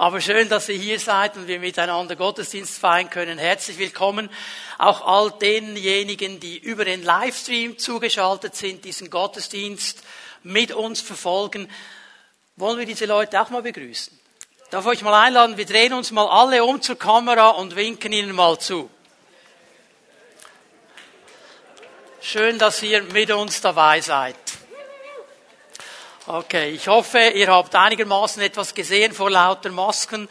Aber schön, dass ihr hier seid und wir miteinander Gottesdienst feiern können. Herzlich willkommen auch all denjenigen, die über den Livestream zugeschaltet sind, diesen Gottesdienst mit uns verfolgen. Wollen wir diese Leute auch mal begrüßen? Darf ich euch mal einladen, wir drehen uns mal alle um zur Kamera und winken ihnen mal zu. Schön, dass ihr mit uns dabei seid. Okay, ich hoffe, ihr habt einigermaßen etwas gesehen vor lauter Masken,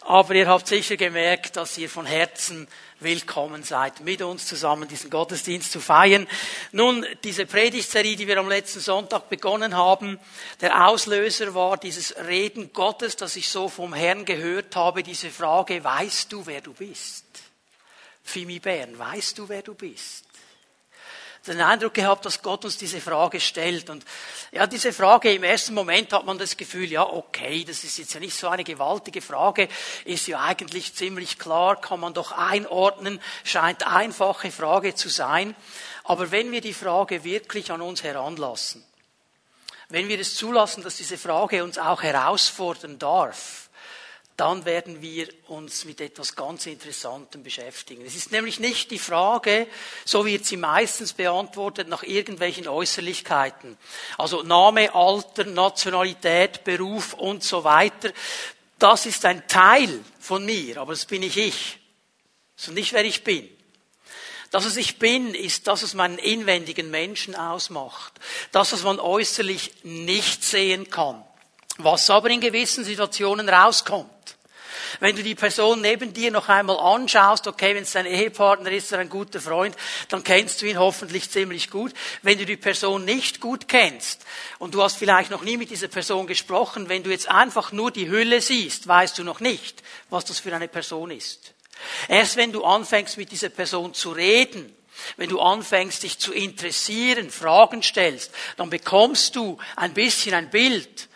aber ihr habt sicher gemerkt, dass ihr von Herzen willkommen seid, mit uns zusammen diesen Gottesdienst zu feiern. Nun, diese Predigtserie, die wir am letzten Sonntag begonnen haben, der Auslöser war dieses Reden Gottes, das ich so vom Herrn gehört habe, diese Frage, weißt du, wer du bist? Fimi Bern, weißt du, wer du bist? Den Eindruck gehabt, dass Gott uns diese Frage stellt. Und ja, diese Frage, im ersten Moment hat man das Gefühl, ja, okay, das ist jetzt ja nicht so eine gewaltige Frage, ist ja eigentlich ziemlich klar, kann man doch einordnen, scheint einfache Frage zu sein. Aber wenn wir die Frage wirklich an uns heranlassen, wenn wir es zulassen, dass diese Frage uns auch herausfordern darf, dann werden wir uns mit etwas ganz Interessantem beschäftigen. Es ist nämlich nicht die Frage, so wird sie meistens beantwortet, nach irgendwelchen Äußerlichkeiten. Also Name, Alter, Nationalität, Beruf und so weiter. Das ist ein Teil von mir, aber das bin nicht ich. Das ist nicht, wer ich bin. Das, was ich bin, ist das, was meinen inwendigen Menschen ausmacht. Das, was man äußerlich nicht sehen kann. Was aber in gewissen Situationen rauskommt. Wenn du die Person neben dir noch einmal anschaust, okay, wenn es dein Ehepartner ist oder ein guter Freund, dann kennst du ihn hoffentlich ziemlich gut. Wenn du die Person nicht gut kennst und du hast vielleicht noch nie mit dieser Person gesprochen, wenn du jetzt einfach nur die Hülle siehst, weißt du noch nicht, was das für eine Person ist. Erst wenn du anfängst mit dieser Person zu reden, wenn du anfängst, dich zu interessieren, Fragen stellst, dann bekommst du ein bisschen ein Bild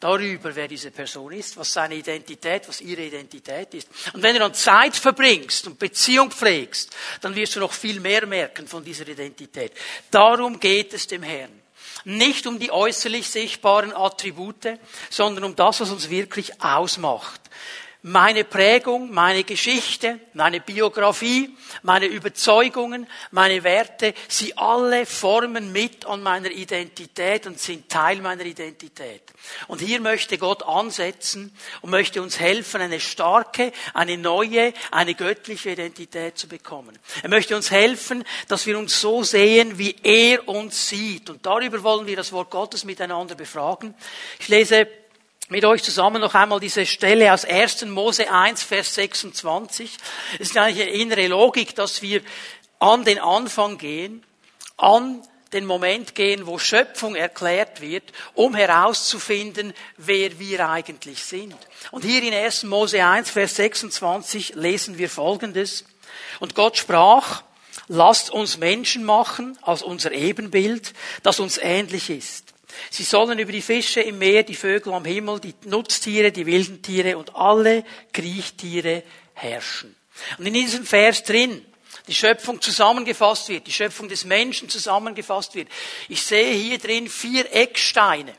darüber, wer diese Person ist, was seine Identität, was ihre Identität ist. Und wenn du dann Zeit verbringst und Beziehung pflegst, dann wirst du noch viel mehr merken von dieser Identität. Darum geht es dem Herrn. Nicht um die äußerlich sichtbaren Attribute, sondern um das, was uns wirklich ausmacht meine Prägung, meine Geschichte, meine Biografie, meine Überzeugungen, meine Werte, sie alle formen mit an meiner Identität und sind Teil meiner Identität. Und hier möchte Gott ansetzen und möchte uns helfen, eine starke, eine neue, eine göttliche Identität zu bekommen. Er möchte uns helfen, dass wir uns so sehen, wie er uns sieht. Und darüber wollen wir das Wort Gottes miteinander befragen. Ich lese mit euch zusammen noch einmal diese Stelle aus 1. Mose 1, Vers 26. Es ist eigentlich eine innere Logik, dass wir an den Anfang gehen, an den Moment gehen, wo Schöpfung erklärt wird, um herauszufinden, wer wir eigentlich sind. Und hier in 1. Mose 1, Vers 26 lesen wir Folgendes. Und Gott sprach, lasst uns Menschen machen als unser Ebenbild, das uns ähnlich ist Sie sollen über die Fische im Meer, die Vögel am Himmel, die Nutztiere, die wilden Tiere und alle Kriechtiere herrschen. Und in diesem Vers drin, die Schöpfung zusammengefasst wird, die Schöpfung des Menschen zusammengefasst wird. Ich sehe hier drin vier Ecksteine.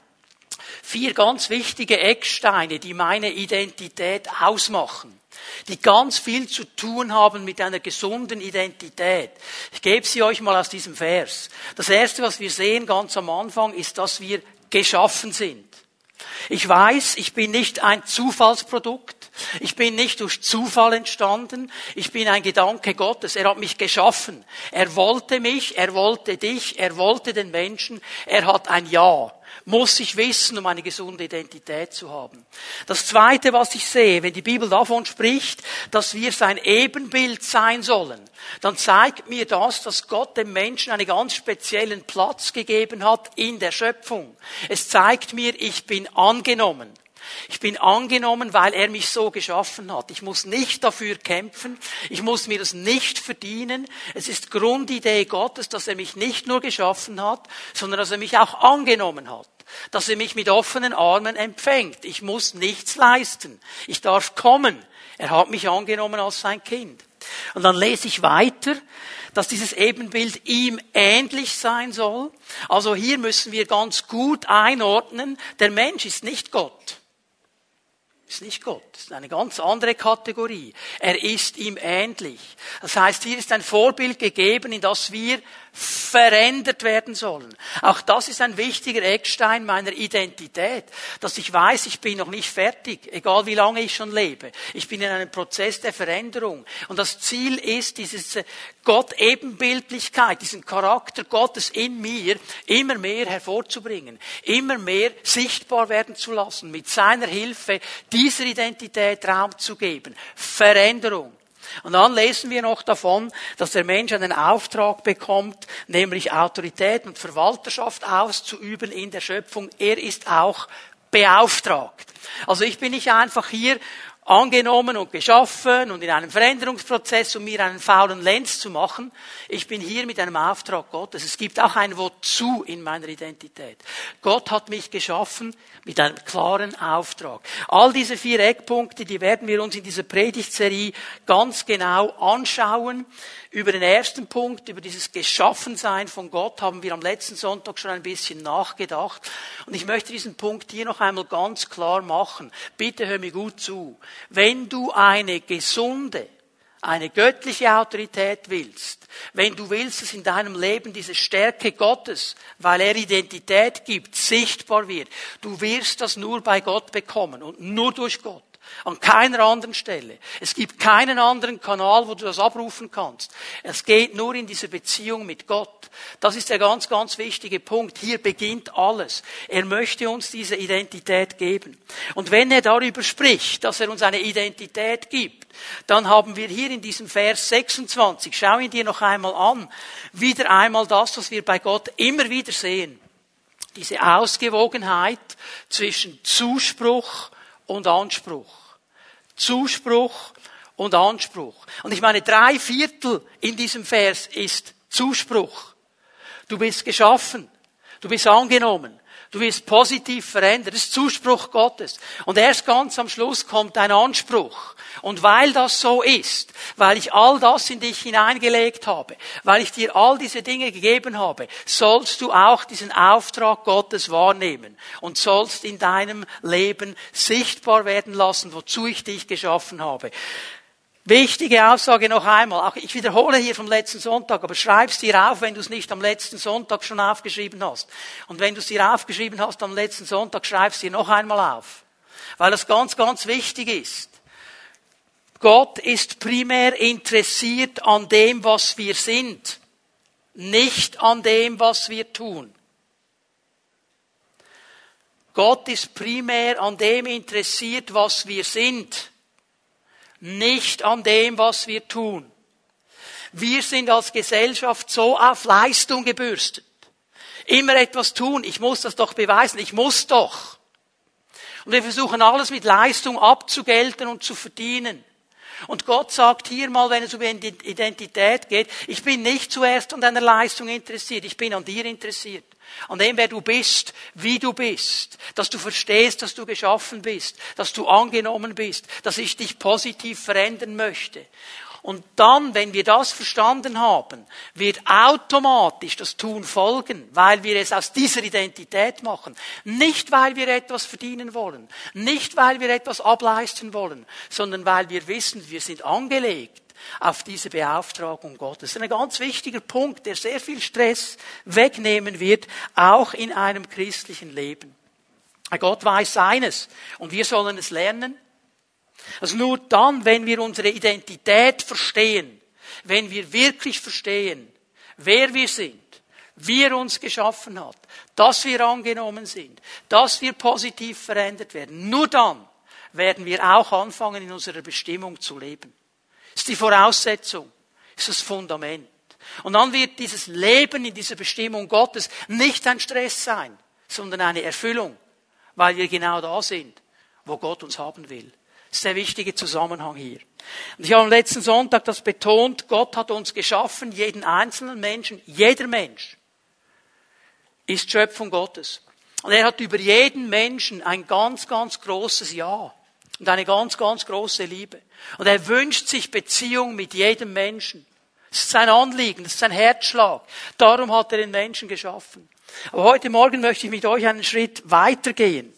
Vier ganz wichtige Ecksteine, die meine Identität ausmachen die ganz viel zu tun haben mit einer gesunden Identität. Ich gebe sie euch mal aus diesem Vers. Das erste, was wir sehen ganz am Anfang, ist, dass wir geschaffen sind. Ich weiß, ich bin nicht ein Zufallsprodukt. Ich bin nicht durch Zufall entstanden. Ich bin ein Gedanke Gottes. Er hat mich geschaffen. Er wollte mich, er wollte dich, er wollte den Menschen. Er hat ein Ja muss ich wissen, um eine gesunde Identität zu haben. Das Zweite, was ich sehe, wenn die Bibel davon spricht, dass wir sein Ebenbild sein sollen, dann zeigt mir das, dass Gott dem Menschen einen ganz speziellen Platz gegeben hat in der Schöpfung. Es zeigt mir, ich bin angenommen. Ich bin angenommen, weil er mich so geschaffen hat. Ich muss nicht dafür kämpfen. Ich muss mir das nicht verdienen. Es ist Grundidee Gottes, dass er mich nicht nur geschaffen hat, sondern dass er mich auch angenommen hat. Dass er mich mit offenen Armen empfängt. Ich muss nichts leisten. Ich darf kommen. Er hat mich angenommen als sein Kind. Und dann lese ich weiter, dass dieses Ebenbild ihm ähnlich sein soll. Also hier müssen wir ganz gut einordnen, der Mensch ist nicht Gott. Ist nicht Gott. Das ist eine ganz andere Kategorie. Er ist ihm ähnlich. Das heißt, hier ist ein Vorbild gegeben, in das wir verändert werden sollen. Auch das ist ein wichtiger Eckstein meiner Identität, dass ich weiß, ich bin noch nicht fertig, egal wie lange ich schon lebe. Ich bin in einem Prozess der Veränderung. Und das Ziel ist, diese Gott-Ebenbildlichkeit, diesen Charakter Gottes in mir immer mehr hervorzubringen, immer mehr sichtbar werden zu lassen, mit seiner Hilfe dieser Identität Raum zu geben. Veränderung. Und dann lesen wir noch davon, dass der Mensch einen Auftrag bekommt, nämlich Autorität und Verwalterschaft auszuüben in der Schöpfung. Er ist auch beauftragt. Also ich bin nicht einfach hier angenommen und geschaffen und in einem Veränderungsprozess, um mir einen faulen Lenz zu machen. Ich bin hier mit einem Auftrag Gottes. Es gibt auch ein Wozu in meiner Identität. Gott hat mich geschaffen mit einem klaren Auftrag. All diese vier Eckpunkte, die werden wir uns in dieser Predigtserie ganz genau anschauen. Über den ersten Punkt, über dieses Geschaffensein von Gott, haben wir am letzten Sonntag schon ein bisschen nachgedacht. Und ich möchte diesen Punkt hier noch einmal ganz klar machen. Bitte hör mir gut zu. Wenn du eine gesunde, eine göttliche Autorität willst, wenn du willst, dass in deinem Leben diese Stärke Gottes, weil er Identität gibt, sichtbar wird, du wirst das nur bei Gott bekommen und nur durch Gott. An keiner anderen Stelle. Es gibt keinen anderen Kanal, wo du das abrufen kannst. Es geht nur in dieser Beziehung mit Gott. Das ist der ganz, ganz wichtige Punkt. Hier beginnt alles. Er möchte uns diese Identität geben. Und wenn er darüber spricht, dass er uns eine Identität gibt, dann haben wir hier in diesem Vers 26, schau ihn dir noch einmal an, wieder einmal das, was wir bei Gott immer wieder sehen. Diese Ausgewogenheit zwischen Zuspruch und Anspruch. Zuspruch und Anspruch. Und ich meine, drei Viertel in diesem Vers ist Zuspruch. Du bist geschaffen. Du bist angenommen. Du wirst positiv verändert. Das ist Zuspruch Gottes. Und erst ganz am Schluss kommt ein Anspruch. Und weil das so ist, weil ich all das in dich hineingelegt habe, weil ich dir all diese Dinge gegeben habe, sollst du auch diesen Auftrag Gottes wahrnehmen und sollst in deinem Leben sichtbar werden lassen, wozu ich dich geschaffen habe. Wichtige Aussage noch einmal. Auch ich wiederhole hier vom letzten Sonntag, aber schreib's dir auf, wenn du es nicht am letzten Sonntag schon aufgeschrieben hast. Und wenn du es dir aufgeschrieben hast am letzten Sonntag, schreib's dir noch einmal auf. Weil das ganz, ganz wichtig ist. Gott ist primär interessiert an dem, was wir sind, nicht an dem, was wir tun. Gott ist primär an dem interessiert, was wir sind nicht an dem, was wir tun. Wir sind als Gesellschaft so auf Leistung gebürstet. Immer etwas tun, ich muss das doch beweisen, ich muss doch. Und wir versuchen alles mit Leistung abzugelten und zu verdienen. Und Gott sagt hier mal, wenn es um Identität geht, ich bin nicht zuerst an deiner Leistung interessiert, ich bin an dir interessiert. An dem, wer du bist, wie du bist, dass du verstehst, dass du geschaffen bist, dass du angenommen bist, dass ich dich positiv verändern möchte. Und dann, wenn wir das verstanden haben, wird automatisch das Tun folgen, weil wir es aus dieser Identität machen. Nicht, weil wir etwas verdienen wollen, nicht, weil wir etwas ableisten wollen, sondern weil wir wissen, wir sind angelegt auf diese Beauftragung Gottes. Das ist ein ganz wichtiger Punkt, der sehr viel Stress wegnehmen wird, auch in einem christlichen Leben. Gott weiß seines und wir sollen es lernen. Also nur dann, wenn wir unsere Identität verstehen, wenn wir wirklich verstehen, wer wir sind, wie er uns geschaffen hat, dass wir angenommen sind, dass wir positiv verändert werden, nur dann werden wir auch anfangen, in unserer Bestimmung zu leben. Das ist die Voraussetzung, das ist das Fundament. Und dann wird dieses Leben in dieser Bestimmung Gottes nicht ein Stress sein, sondern eine Erfüllung, weil wir genau da sind, wo Gott uns haben will. Das ist der wichtige Zusammenhang hier. Und ich habe am letzten Sonntag das betont, Gott hat uns geschaffen, jeden einzelnen Menschen, jeder Mensch ist Schöpfung Gottes. Und er hat über jeden Menschen ein ganz, ganz großes Ja und eine ganz, ganz große Liebe. Und er wünscht sich Beziehung mit jedem Menschen. Das ist sein Anliegen, das ist sein Herzschlag. Darum hat er den Menschen geschaffen. Aber heute Morgen möchte ich mit euch einen Schritt weitergehen.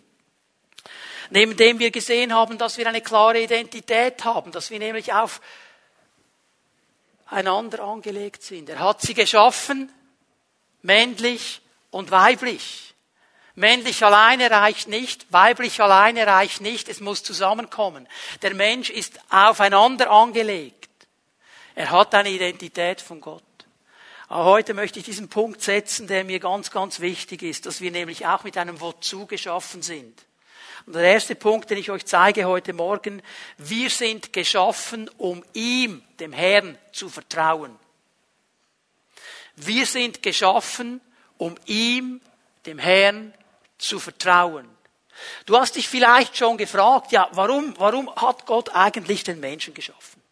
Neben dem wir gesehen haben, dass wir eine klare Identität haben, dass wir nämlich auf einander angelegt sind. Er hat sie geschaffen, männlich und weiblich. Männlich alleine reicht nicht, weiblich alleine reicht nicht, es muss zusammenkommen. Der Mensch ist aufeinander angelegt. Er hat eine Identität von Gott. Aber heute möchte ich diesen Punkt setzen, der mir ganz, ganz wichtig ist, dass wir nämlich auch mit einem Wozu geschaffen sind. Und der erste Punkt, den ich euch zeige heute Morgen, wir sind geschaffen, um ihm, dem Herrn, zu vertrauen. Wir sind geschaffen, um ihm, dem Herrn, zu vertrauen. Du hast dich vielleicht schon gefragt, ja, warum, warum hat Gott eigentlich den Menschen geschaffen?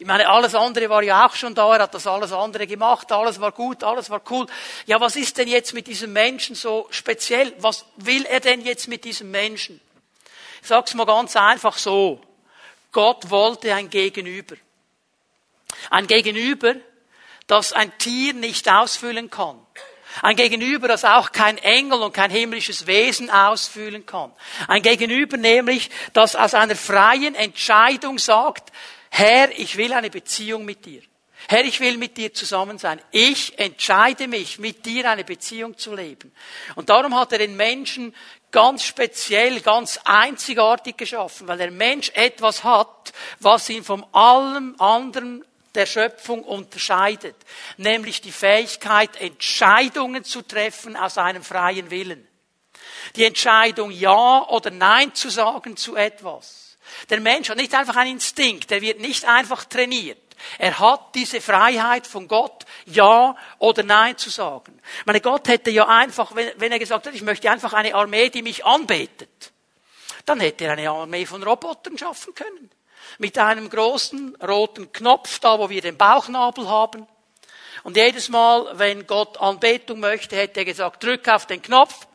Ich meine, alles andere war ja auch schon da, er hat das alles andere gemacht, alles war gut, alles war cool. Ja, was ist denn jetzt mit diesem Menschen so speziell? Was will er denn jetzt mit diesem Menschen? Ich sag's mal ganz einfach so. Gott wollte ein Gegenüber. Ein Gegenüber, das ein Tier nicht ausfüllen kann. Ein Gegenüber, das auch kein Engel und kein himmlisches Wesen ausfüllen kann. Ein Gegenüber nämlich, das aus einer freien Entscheidung sagt, Herr, ich will eine Beziehung mit dir. Herr, ich will mit dir zusammen sein. Ich entscheide mich, mit dir eine Beziehung zu leben. Und darum hat er den Menschen ganz speziell, ganz einzigartig geschaffen, weil der Mensch etwas hat, was ihn von allem anderen der Schöpfung unterscheidet, nämlich die Fähigkeit, Entscheidungen zu treffen aus einem freien Willen. Die Entscheidung Ja oder Nein zu sagen zu etwas. Der Mensch hat nicht einfach einen Instinkt, der wird nicht einfach trainiert. Er hat diese Freiheit von Gott, Ja oder Nein zu sagen. Meine Gott hätte ja einfach, wenn er gesagt hat, ich möchte einfach eine Armee, die mich anbetet, dann hätte er eine Armee von Robotern schaffen können. Mit einem großen roten Knopf, da wo wir den Bauchnabel haben. Und jedes Mal, wenn Gott Anbetung möchte, hätte er gesagt, drück auf den Knopf,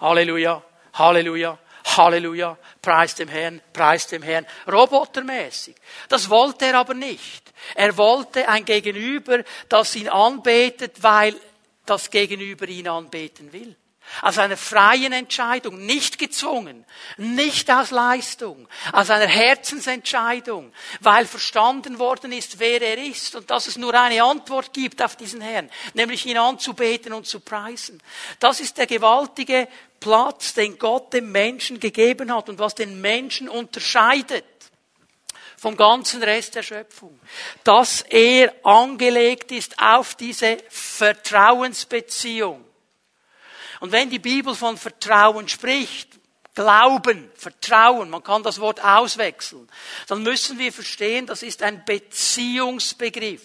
Halleluja, Halleluja, Halleluja, preis dem Herrn, preis dem Herrn, robotermäßig. Das wollte er aber nicht. Er wollte ein Gegenüber, das ihn anbetet, weil das Gegenüber ihn anbeten will. Aus einer freien Entscheidung, nicht gezwungen, nicht aus Leistung, aus einer Herzensentscheidung, weil verstanden worden ist, wer er ist und dass es nur eine Antwort gibt auf diesen Herrn, nämlich ihn anzubeten und zu preisen. Das ist der gewaltige Platz, den Gott dem Menschen gegeben hat und was den Menschen unterscheidet vom ganzen Rest der Schöpfung. Dass er angelegt ist auf diese Vertrauensbeziehung. Und wenn die Bibel von Vertrauen spricht, Glauben, Vertrauen, man kann das Wort auswechseln, dann müssen wir verstehen, das ist ein Beziehungsbegriff.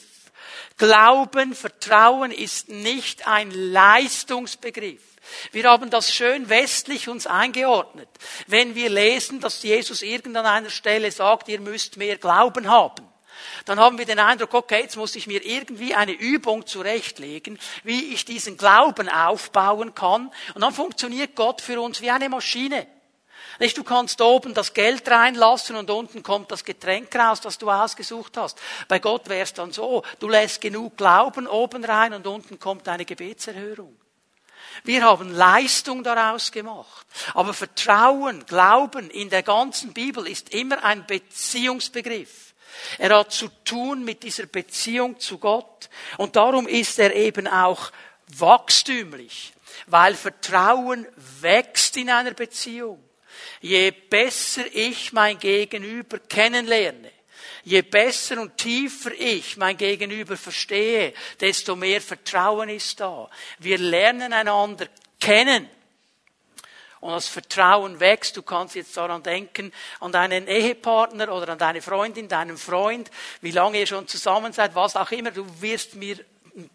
Glauben, Vertrauen ist nicht ein Leistungsbegriff. Wir haben das schön westlich uns eingeordnet. Wenn wir lesen, dass Jesus irgendein einer Stelle sagt, ihr müsst mehr Glauben haben, dann haben wir den Eindruck, okay, jetzt muss ich mir irgendwie eine Übung zurechtlegen, wie ich diesen Glauben aufbauen kann. Und dann funktioniert Gott für uns wie eine Maschine. Nicht, du kannst oben das Geld reinlassen und unten kommt das Getränk raus, das du ausgesucht hast. Bei Gott wäre es dann so, du lässt genug Glauben oben rein und unten kommt eine Gebetserhörung. Wir haben Leistung daraus gemacht. Aber Vertrauen, Glauben in der ganzen Bibel ist immer ein Beziehungsbegriff. Er hat zu tun mit dieser Beziehung zu Gott. Und darum ist er eben auch wachstümlich. Weil Vertrauen wächst in einer Beziehung. Je besser ich mein Gegenüber kennenlerne, Je besser und tiefer ich mein Gegenüber verstehe, desto mehr Vertrauen ist da. Wir lernen einander kennen. Und das Vertrauen wächst. Du kannst jetzt daran denken, an deinen Ehepartner oder an deine Freundin, deinen Freund, wie lange ihr schon zusammen seid, was auch immer. Du wirst mir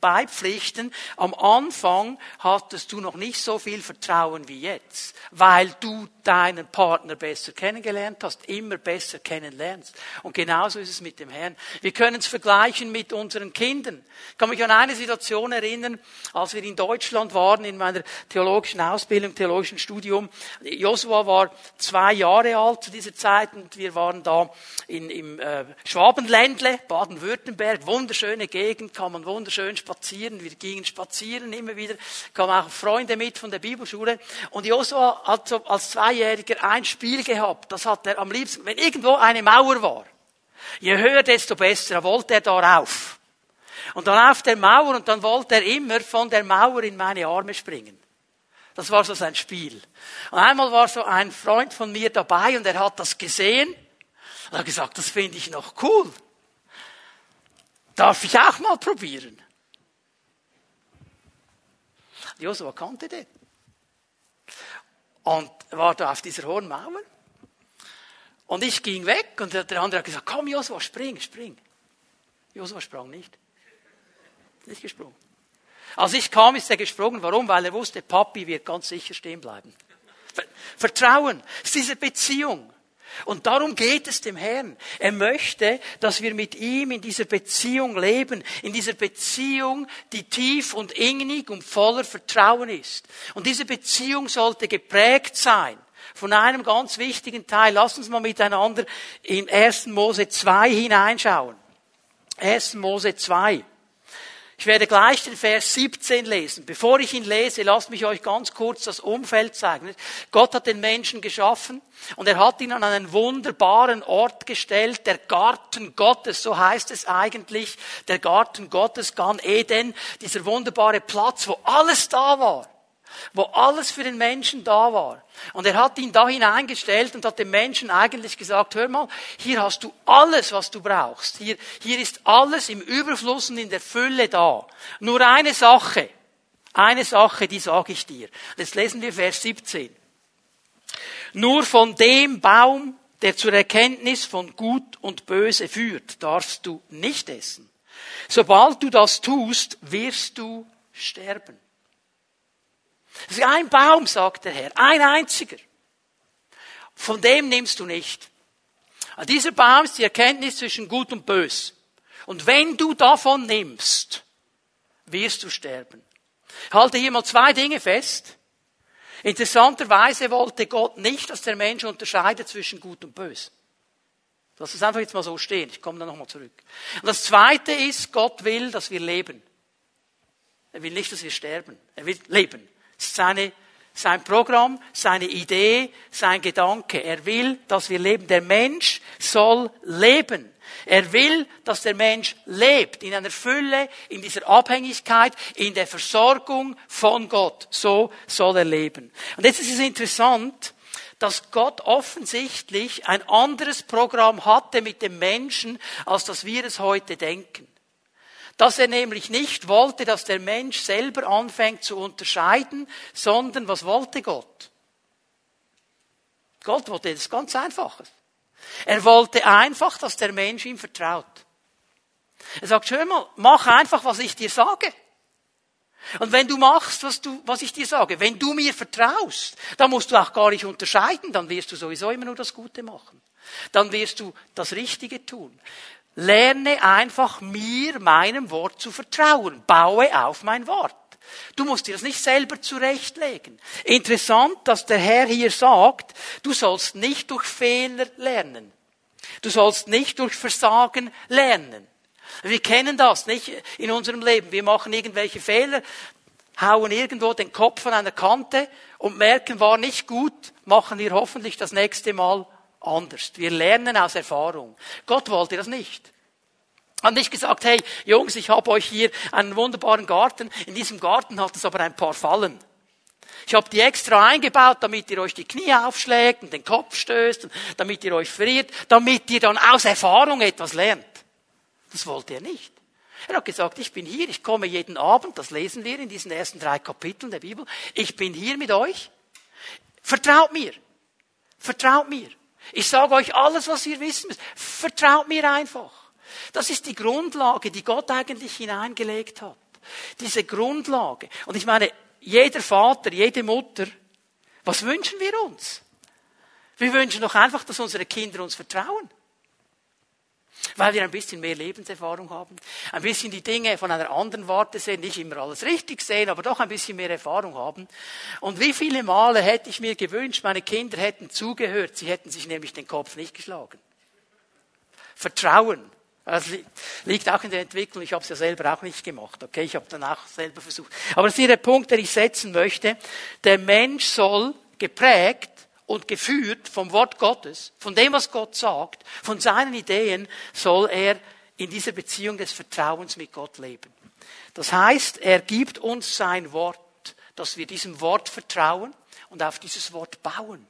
beipflichten, am Anfang hattest du noch nicht so viel Vertrauen wie jetzt, weil du deinen Partner besser kennengelernt hast, immer besser kennenlernst. Und genauso ist es mit dem Herrn. Wir können es vergleichen mit unseren Kindern. Ich kann mich an eine Situation erinnern, als wir in Deutschland waren, in meiner theologischen Ausbildung, theologischen Studium. Josua war zwei Jahre alt zu dieser Zeit und wir waren da in, im äh, Schwabenländle, Baden-Württemberg, wunderschöne Gegend, kann man wunderschön schön spazieren. Wir gingen spazieren immer wieder, kamen auch Freunde mit von der Bibelschule. Und Josua hat so als Zweijähriger ein Spiel gehabt. Das hat er am liebsten, wenn irgendwo eine Mauer war. Je höher, desto besser. Da wollte er da rauf. Und dann auf der Mauer und dann wollte er immer von der Mauer in meine Arme springen. Das war so sein Spiel. Und einmal war so ein Freund von mir dabei und er hat das gesehen und hat gesagt, das finde ich noch cool. Darf ich auch mal probieren? Josua kannte den. Und war da auf dieser hohen Mauer. Und ich ging weg und der andere hat gesagt, komm Josua, spring, spring. Josua sprang nicht. Nicht gesprungen. Als ich kam, ist er gesprungen. Warum? Weil er wusste, Papi wird ganz sicher stehen bleiben. Vertrauen. Es ist diese Beziehung. Und darum geht es dem Herrn. Er möchte, dass wir mit ihm in dieser Beziehung leben, in dieser Beziehung, die tief und innig und voller Vertrauen ist. Und diese Beziehung sollte geprägt sein von einem ganz wichtigen Teil. Lass uns mal miteinander in 1. Mose 2 hineinschauen. 1. Mose 2. Ich werde gleich den Vers 17 lesen. Bevor ich ihn lese, lasst mich euch ganz kurz das Umfeld zeigen. Gott hat den Menschen geschaffen und er hat ihn an einen wunderbaren Ort gestellt, der Garten Gottes, so heißt es eigentlich, der Garten Gottes, Gan Eden, dieser wunderbare Platz, wo alles da war wo alles für den Menschen da war. Und er hat ihn da hineingestellt und hat dem Menschen eigentlich gesagt, hör mal, hier hast du alles, was du brauchst. Hier, hier ist alles im Überfluss und in der Fülle da. Nur eine Sache, eine Sache, die sage ich dir. Jetzt lesen wir Vers 17. Nur von dem Baum, der zur Erkenntnis von Gut und Böse führt, darfst du nicht essen. Sobald du das tust, wirst du sterben. Das ist ein Baum, sagt der Herr, ein einziger. Von dem nimmst du nicht. dieser Baum ist die Erkenntnis zwischen Gut und Bös. Und wenn du davon nimmst, wirst du sterben. Halte hier mal zwei Dinge fest. Interessanterweise wollte Gott nicht, dass der Mensch unterscheidet zwischen Gut und Bös. Lass es einfach jetzt mal so stehen. Ich komme da nochmal zurück. Und das zweite ist, Gott will, dass wir leben. Er will nicht, dass wir sterben. Er will leben seine, sein Programm, seine Idee, sein Gedanke. Er will, dass wir leben. Der Mensch soll leben. Er will, dass der Mensch lebt in einer Fülle, in dieser Abhängigkeit, in der Versorgung von Gott. So soll er leben. Und jetzt ist es interessant, dass Gott offensichtlich ein anderes Programm hatte mit dem Menschen, als dass wir es heute denken. Dass er nämlich nicht wollte, dass der Mensch selber anfängt zu unterscheiden, sondern was wollte Gott? Gott wollte das ganz Einfaches. Er wollte einfach, dass der Mensch ihm vertraut. Er sagt, schau mal, mach einfach, was ich dir sage. Und wenn du machst, was, du, was ich dir sage, wenn du mir vertraust, dann musst du auch gar nicht unterscheiden, dann wirst du sowieso immer nur das Gute machen. Dann wirst du das Richtige tun. Lerne einfach mir, meinem Wort zu vertrauen. Baue auf mein Wort. Du musst dir das nicht selber zurechtlegen. Interessant, dass der Herr hier sagt, du sollst nicht durch Fehler lernen. Du sollst nicht durch Versagen lernen. Wir kennen das nicht in unserem Leben. Wir machen irgendwelche Fehler, hauen irgendwo den Kopf an einer Kante und merken, war nicht gut, machen wir hoffentlich das nächste Mal anders. Wir lernen aus Erfahrung. Gott wollte das nicht. Hat nicht gesagt, hey Jungs, ich habe euch hier einen wunderbaren Garten. In diesem Garten hat es aber ein paar Fallen. Ich habe die extra eingebaut, damit ihr euch die Knie aufschlägt und den Kopf stößt, und damit ihr euch friert, damit ihr dann aus Erfahrung etwas lernt. Das wollte er nicht. Er hat gesagt, ich bin hier, ich komme jeden Abend, das lesen wir in diesen ersten drei Kapiteln der Bibel. Ich bin hier mit euch. Vertraut mir. Vertraut mir. Ich sage euch alles, was ihr wissen müsst. Vertraut mir einfach. Das ist die Grundlage, die Gott eigentlich hineingelegt hat. Diese Grundlage. Und ich meine, jeder Vater, jede Mutter, was wünschen wir uns? Wir wünschen doch einfach, dass unsere Kinder uns vertrauen. Weil wir ein bisschen mehr Lebenserfahrung haben, ein bisschen die Dinge von einer anderen Warte sehen, nicht immer alles richtig sehen, aber doch ein bisschen mehr Erfahrung haben. Und wie viele Male hätte ich mir gewünscht, meine Kinder hätten zugehört, sie hätten sich nämlich den Kopf nicht geschlagen. Vertrauen Das liegt auch in der Entwicklung. Ich habe es ja selber auch nicht gemacht. Okay, ich habe dann auch selber versucht. Aber das ist der Punkt, den ich setzen möchte. Der Mensch soll geprägt und geführt vom Wort Gottes, von dem, was Gott sagt, von seinen Ideen, soll er in dieser Beziehung des Vertrauens mit Gott leben. Das heißt, er gibt uns sein Wort, dass wir diesem Wort vertrauen und auf dieses Wort bauen.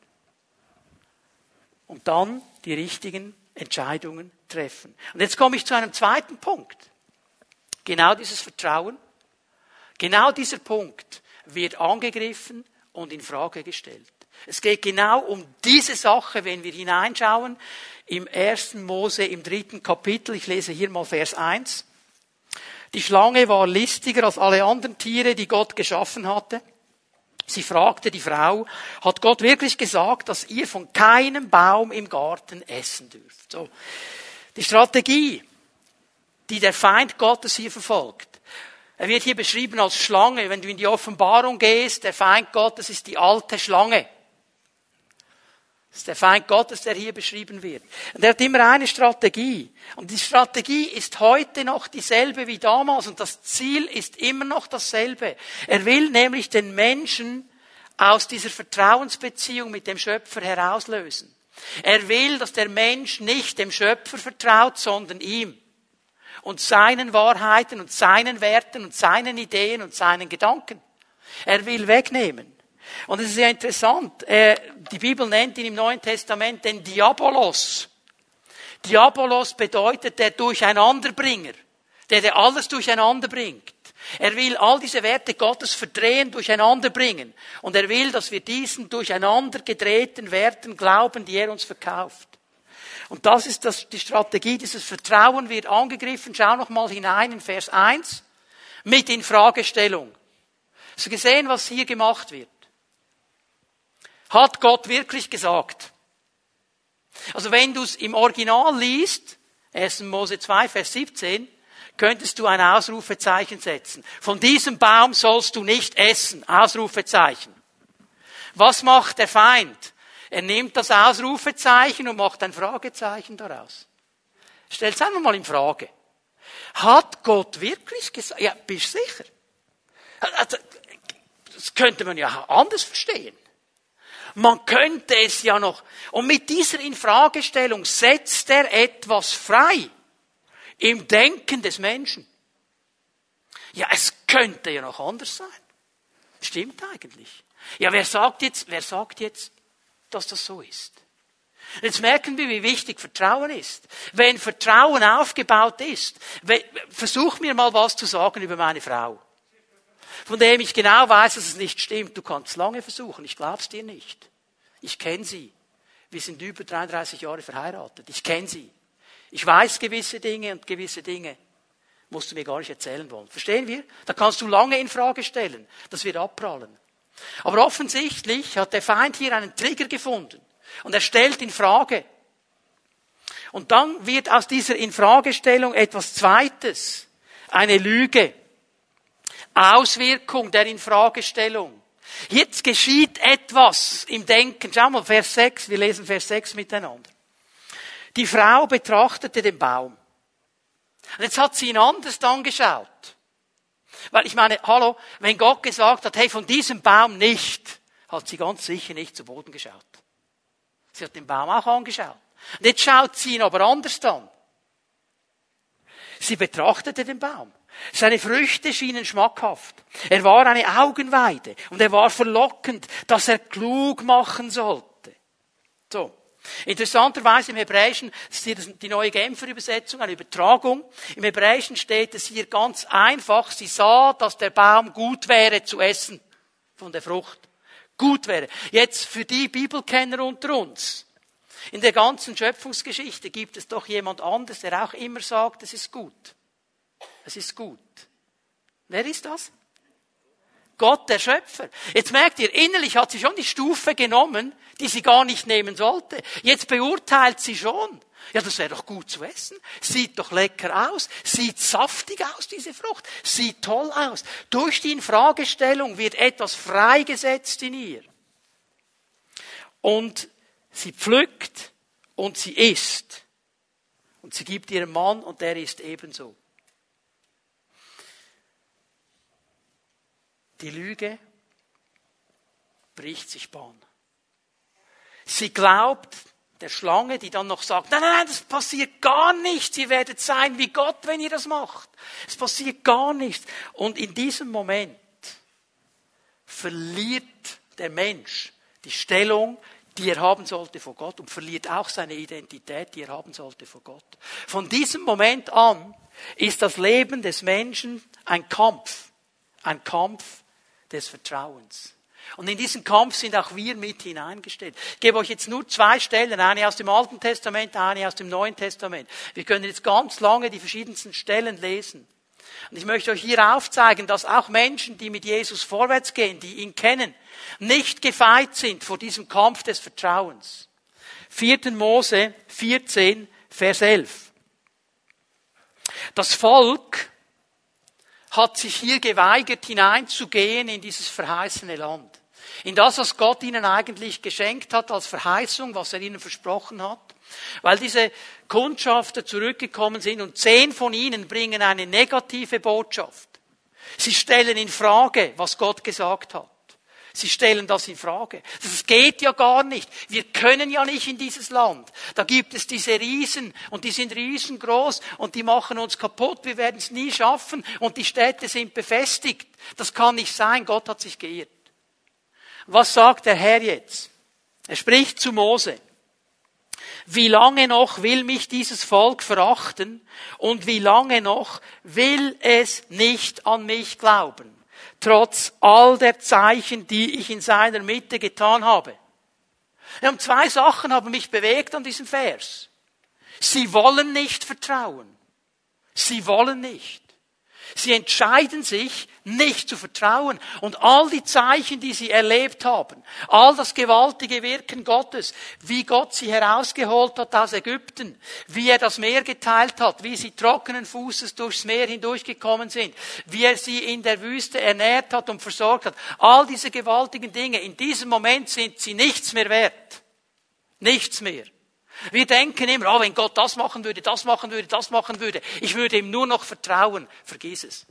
Und dann die richtigen Entscheidungen treffen. Und jetzt komme ich zu einem zweiten Punkt. Genau dieses Vertrauen, genau dieser Punkt wird angegriffen und in Frage gestellt. Es geht genau um diese Sache, wenn wir hineinschauen im ersten Mose im dritten Kapitel. Ich lese hier mal Vers 1. Die Schlange war listiger als alle anderen Tiere, die Gott geschaffen hatte. Sie fragte die Frau, hat Gott wirklich gesagt, dass ihr von keinem Baum im Garten essen dürft? So. Die Strategie, die der Feind Gottes hier verfolgt. Er wird hier beschrieben als Schlange. Wenn du in die Offenbarung gehst, der Feind Gottes ist die alte Schlange. Das ist der Feind Gottes, der hier beschrieben wird. Und er hat immer eine Strategie. Und die Strategie ist heute noch dieselbe wie damals. Und das Ziel ist immer noch dasselbe. Er will nämlich den Menschen aus dieser Vertrauensbeziehung mit dem Schöpfer herauslösen. Er will, dass der Mensch nicht dem Schöpfer vertraut, sondern ihm. Und seinen Wahrheiten und seinen Werten und seinen Ideen und seinen Gedanken. Er will wegnehmen. Und es ist ja interessant, äh, die Bibel nennt ihn im Neuen Testament den Diabolos. Diabolos bedeutet der Durcheinanderbringer, der, der alles durcheinander bringt. Er will all diese Werte Gottes verdrehen, durcheinander bringen. Und er will, dass wir diesen durcheinander gedrehten Werten glauben, die er uns verkauft. Und das ist das, die Strategie, dieses Vertrauen wird angegriffen. Schau noch mal hinein in Vers 1 mit Infragestellung. Hast du gesehen, was hier gemacht wird? Hat Gott wirklich gesagt? Also wenn du es im Original liest, 1. Mose 2, Vers 17, könntest du ein Ausrufezeichen setzen. Von diesem Baum sollst du nicht essen. Ausrufezeichen. Was macht der Feind? Er nimmt das Ausrufezeichen und macht ein Fragezeichen daraus. Stell's einfach mal in Frage. Hat Gott wirklich gesagt? Ja, bist sicher? Also, das könnte man ja anders verstehen. Man könnte es ja noch. Und mit dieser Infragestellung setzt er etwas frei im Denken des Menschen. Ja, es könnte ja noch anders sein. Stimmt eigentlich. Ja, wer sagt jetzt, wer sagt jetzt, dass das so ist? Jetzt merken wir, wie wichtig Vertrauen ist. Wenn Vertrauen aufgebaut ist, versuch mir mal was zu sagen über meine Frau. Von dem ich genau weiß, dass es nicht stimmt. Du kannst lange versuchen, ich glaub's dir nicht. Ich kenne sie. Wir sind über 33 Jahre verheiratet. Ich kenne sie. Ich weiß gewisse Dinge und gewisse Dinge musst du mir gar nicht erzählen wollen. Verstehen wir? Da kannst du lange in Frage stellen. Das wird abprallen. Aber offensichtlich hat der Feind hier einen Trigger gefunden. Und er stellt in Frage. Und dann wird aus dieser Infragestellung etwas Zweites. Eine Lüge. Auswirkung der Infragestellung. Jetzt geschieht etwas im Denken. Schau mal, Vers 6, wir lesen Vers 6 miteinander. Die Frau betrachtete den Baum. Und jetzt hat sie ihn anders angeschaut. Weil ich meine, hallo, wenn Gott gesagt hat, hey, von diesem Baum nicht, hat sie ganz sicher nicht zu Boden geschaut. Sie hat den Baum auch angeschaut. Und jetzt schaut sie ihn aber anders an. Sie betrachtete den Baum. Seine Früchte schienen schmackhaft. Er war eine Augenweide und er war verlockend, dass er klug machen sollte. So. Interessanterweise im Hebräischen, ist hier die neue Genfer Übersetzung, eine Übertragung. Im Hebräischen steht es hier ganz einfach, sie sah, dass der Baum gut wäre zu essen von der Frucht. Gut wäre. Jetzt für die Bibelkenner unter uns. In der ganzen Schöpfungsgeschichte gibt es doch jemand anderes, der auch immer sagt, es ist gut. Es ist gut. Wer ist das? Gott, der Schöpfer. Jetzt merkt ihr, innerlich hat sie schon die Stufe genommen, die sie gar nicht nehmen sollte. Jetzt beurteilt sie schon. Ja, das wäre doch gut zu essen. Sieht doch lecker aus. Sieht saftig aus, diese Frucht. Sieht toll aus. Durch die Infragestellung wird etwas freigesetzt in ihr. Und sie pflückt und sie isst. Und sie gibt ihrem Mann und der ist ebenso. Die Lüge bricht sich Bahn. Sie glaubt der Schlange, die dann noch sagt, nein, nein, nein, das passiert gar nichts. Ihr werdet sein wie Gott, wenn ihr das macht. Es passiert gar nichts. Und in diesem Moment verliert der Mensch die Stellung, die er haben sollte vor Gott und verliert auch seine Identität, die er haben sollte vor Gott. Von diesem Moment an ist das Leben des Menschen ein Kampf, ein Kampf des Vertrauens. Und in diesen Kampf sind auch wir mit hineingestellt. Ich gebe euch jetzt nur zwei Stellen, eine aus dem Alten Testament, eine aus dem Neuen Testament. Wir können jetzt ganz lange die verschiedensten Stellen lesen. Und ich möchte euch hier aufzeigen, dass auch Menschen, die mit Jesus vorwärts gehen, die ihn kennen, nicht gefeit sind vor diesem Kampf des Vertrauens. 4. Mose 14, Vers 11. Das Volk hat sich hier geweigert, hineinzugehen in dieses verheißene Land. In das, was Gott ihnen eigentlich geschenkt hat als Verheißung, was er ihnen versprochen hat. Weil diese Kundschafter zurückgekommen sind und zehn von ihnen bringen eine negative Botschaft. Sie stellen in Frage, was Gott gesagt hat. Sie stellen das in Frage. Das geht ja gar nicht. Wir können ja nicht in dieses Land. Da gibt es diese Riesen und die sind riesengroß und die machen uns kaputt. Wir werden es nie schaffen und die Städte sind befestigt. Das kann nicht sein. Gott hat sich geirrt. Was sagt der Herr jetzt? Er spricht zu Mose. Wie lange noch will mich dieses Volk verachten und wie lange noch will es nicht an mich glauben? Trotz all der Zeichen, die ich in seiner Mitte getan habe. Und zwei Sachen haben mich bewegt an diesem Vers. Sie wollen nicht vertrauen. Sie wollen nicht. Sie entscheiden sich, nicht zu vertrauen. Und all die Zeichen, die sie erlebt haben, all das gewaltige Wirken Gottes, wie Gott sie herausgeholt hat aus Ägypten, wie er das Meer geteilt hat, wie sie trockenen Fußes durchs Meer hindurchgekommen sind, wie er sie in der Wüste ernährt hat und versorgt hat, all diese gewaltigen Dinge, in diesem Moment sind sie nichts mehr wert. Nichts mehr. Wir denken immer, oh, wenn Gott das machen würde, das machen würde, das machen würde, ich würde ihm nur noch vertrauen. Vergiss es.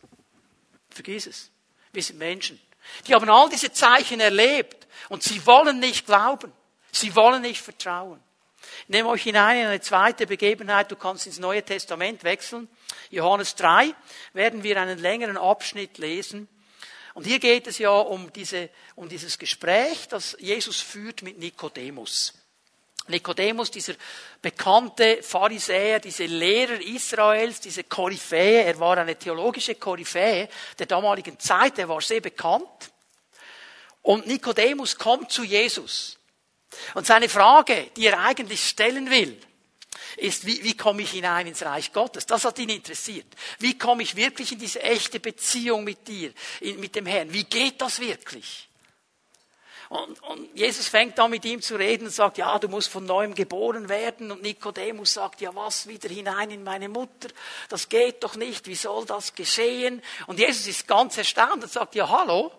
Vergiss es. Wir sind Menschen. Die haben all diese Zeichen erlebt und sie wollen nicht glauben. Sie wollen nicht vertrauen. Ich nehme euch hinein in eine zweite Begebenheit. Du kannst ins Neue Testament wechseln. Johannes 3 werden wir einen längeren Abschnitt lesen. Und hier geht es ja um, diese, um dieses Gespräch, das Jesus führt mit Nikodemus. Nikodemus, dieser bekannte Pharisäer, diese Lehrer Israels, diese Koryphäe, er war eine theologische Koryphäe der damaligen Zeit, er war sehr bekannt. Und Nikodemus kommt zu Jesus. Und seine Frage, die er eigentlich stellen will, ist, wie, wie komme ich hinein ins Reich Gottes? Das hat ihn interessiert. Wie komme ich wirklich in diese echte Beziehung mit dir, mit dem Herrn? Wie geht das wirklich? Und, und Jesus fängt an mit ihm zu reden und sagt, ja, du musst von neuem geboren werden. Und Nikodemus sagt, ja, was, wieder hinein in meine Mutter? Das geht doch nicht. Wie soll das geschehen? Und Jesus ist ganz erstaunt und sagt, ja, hallo,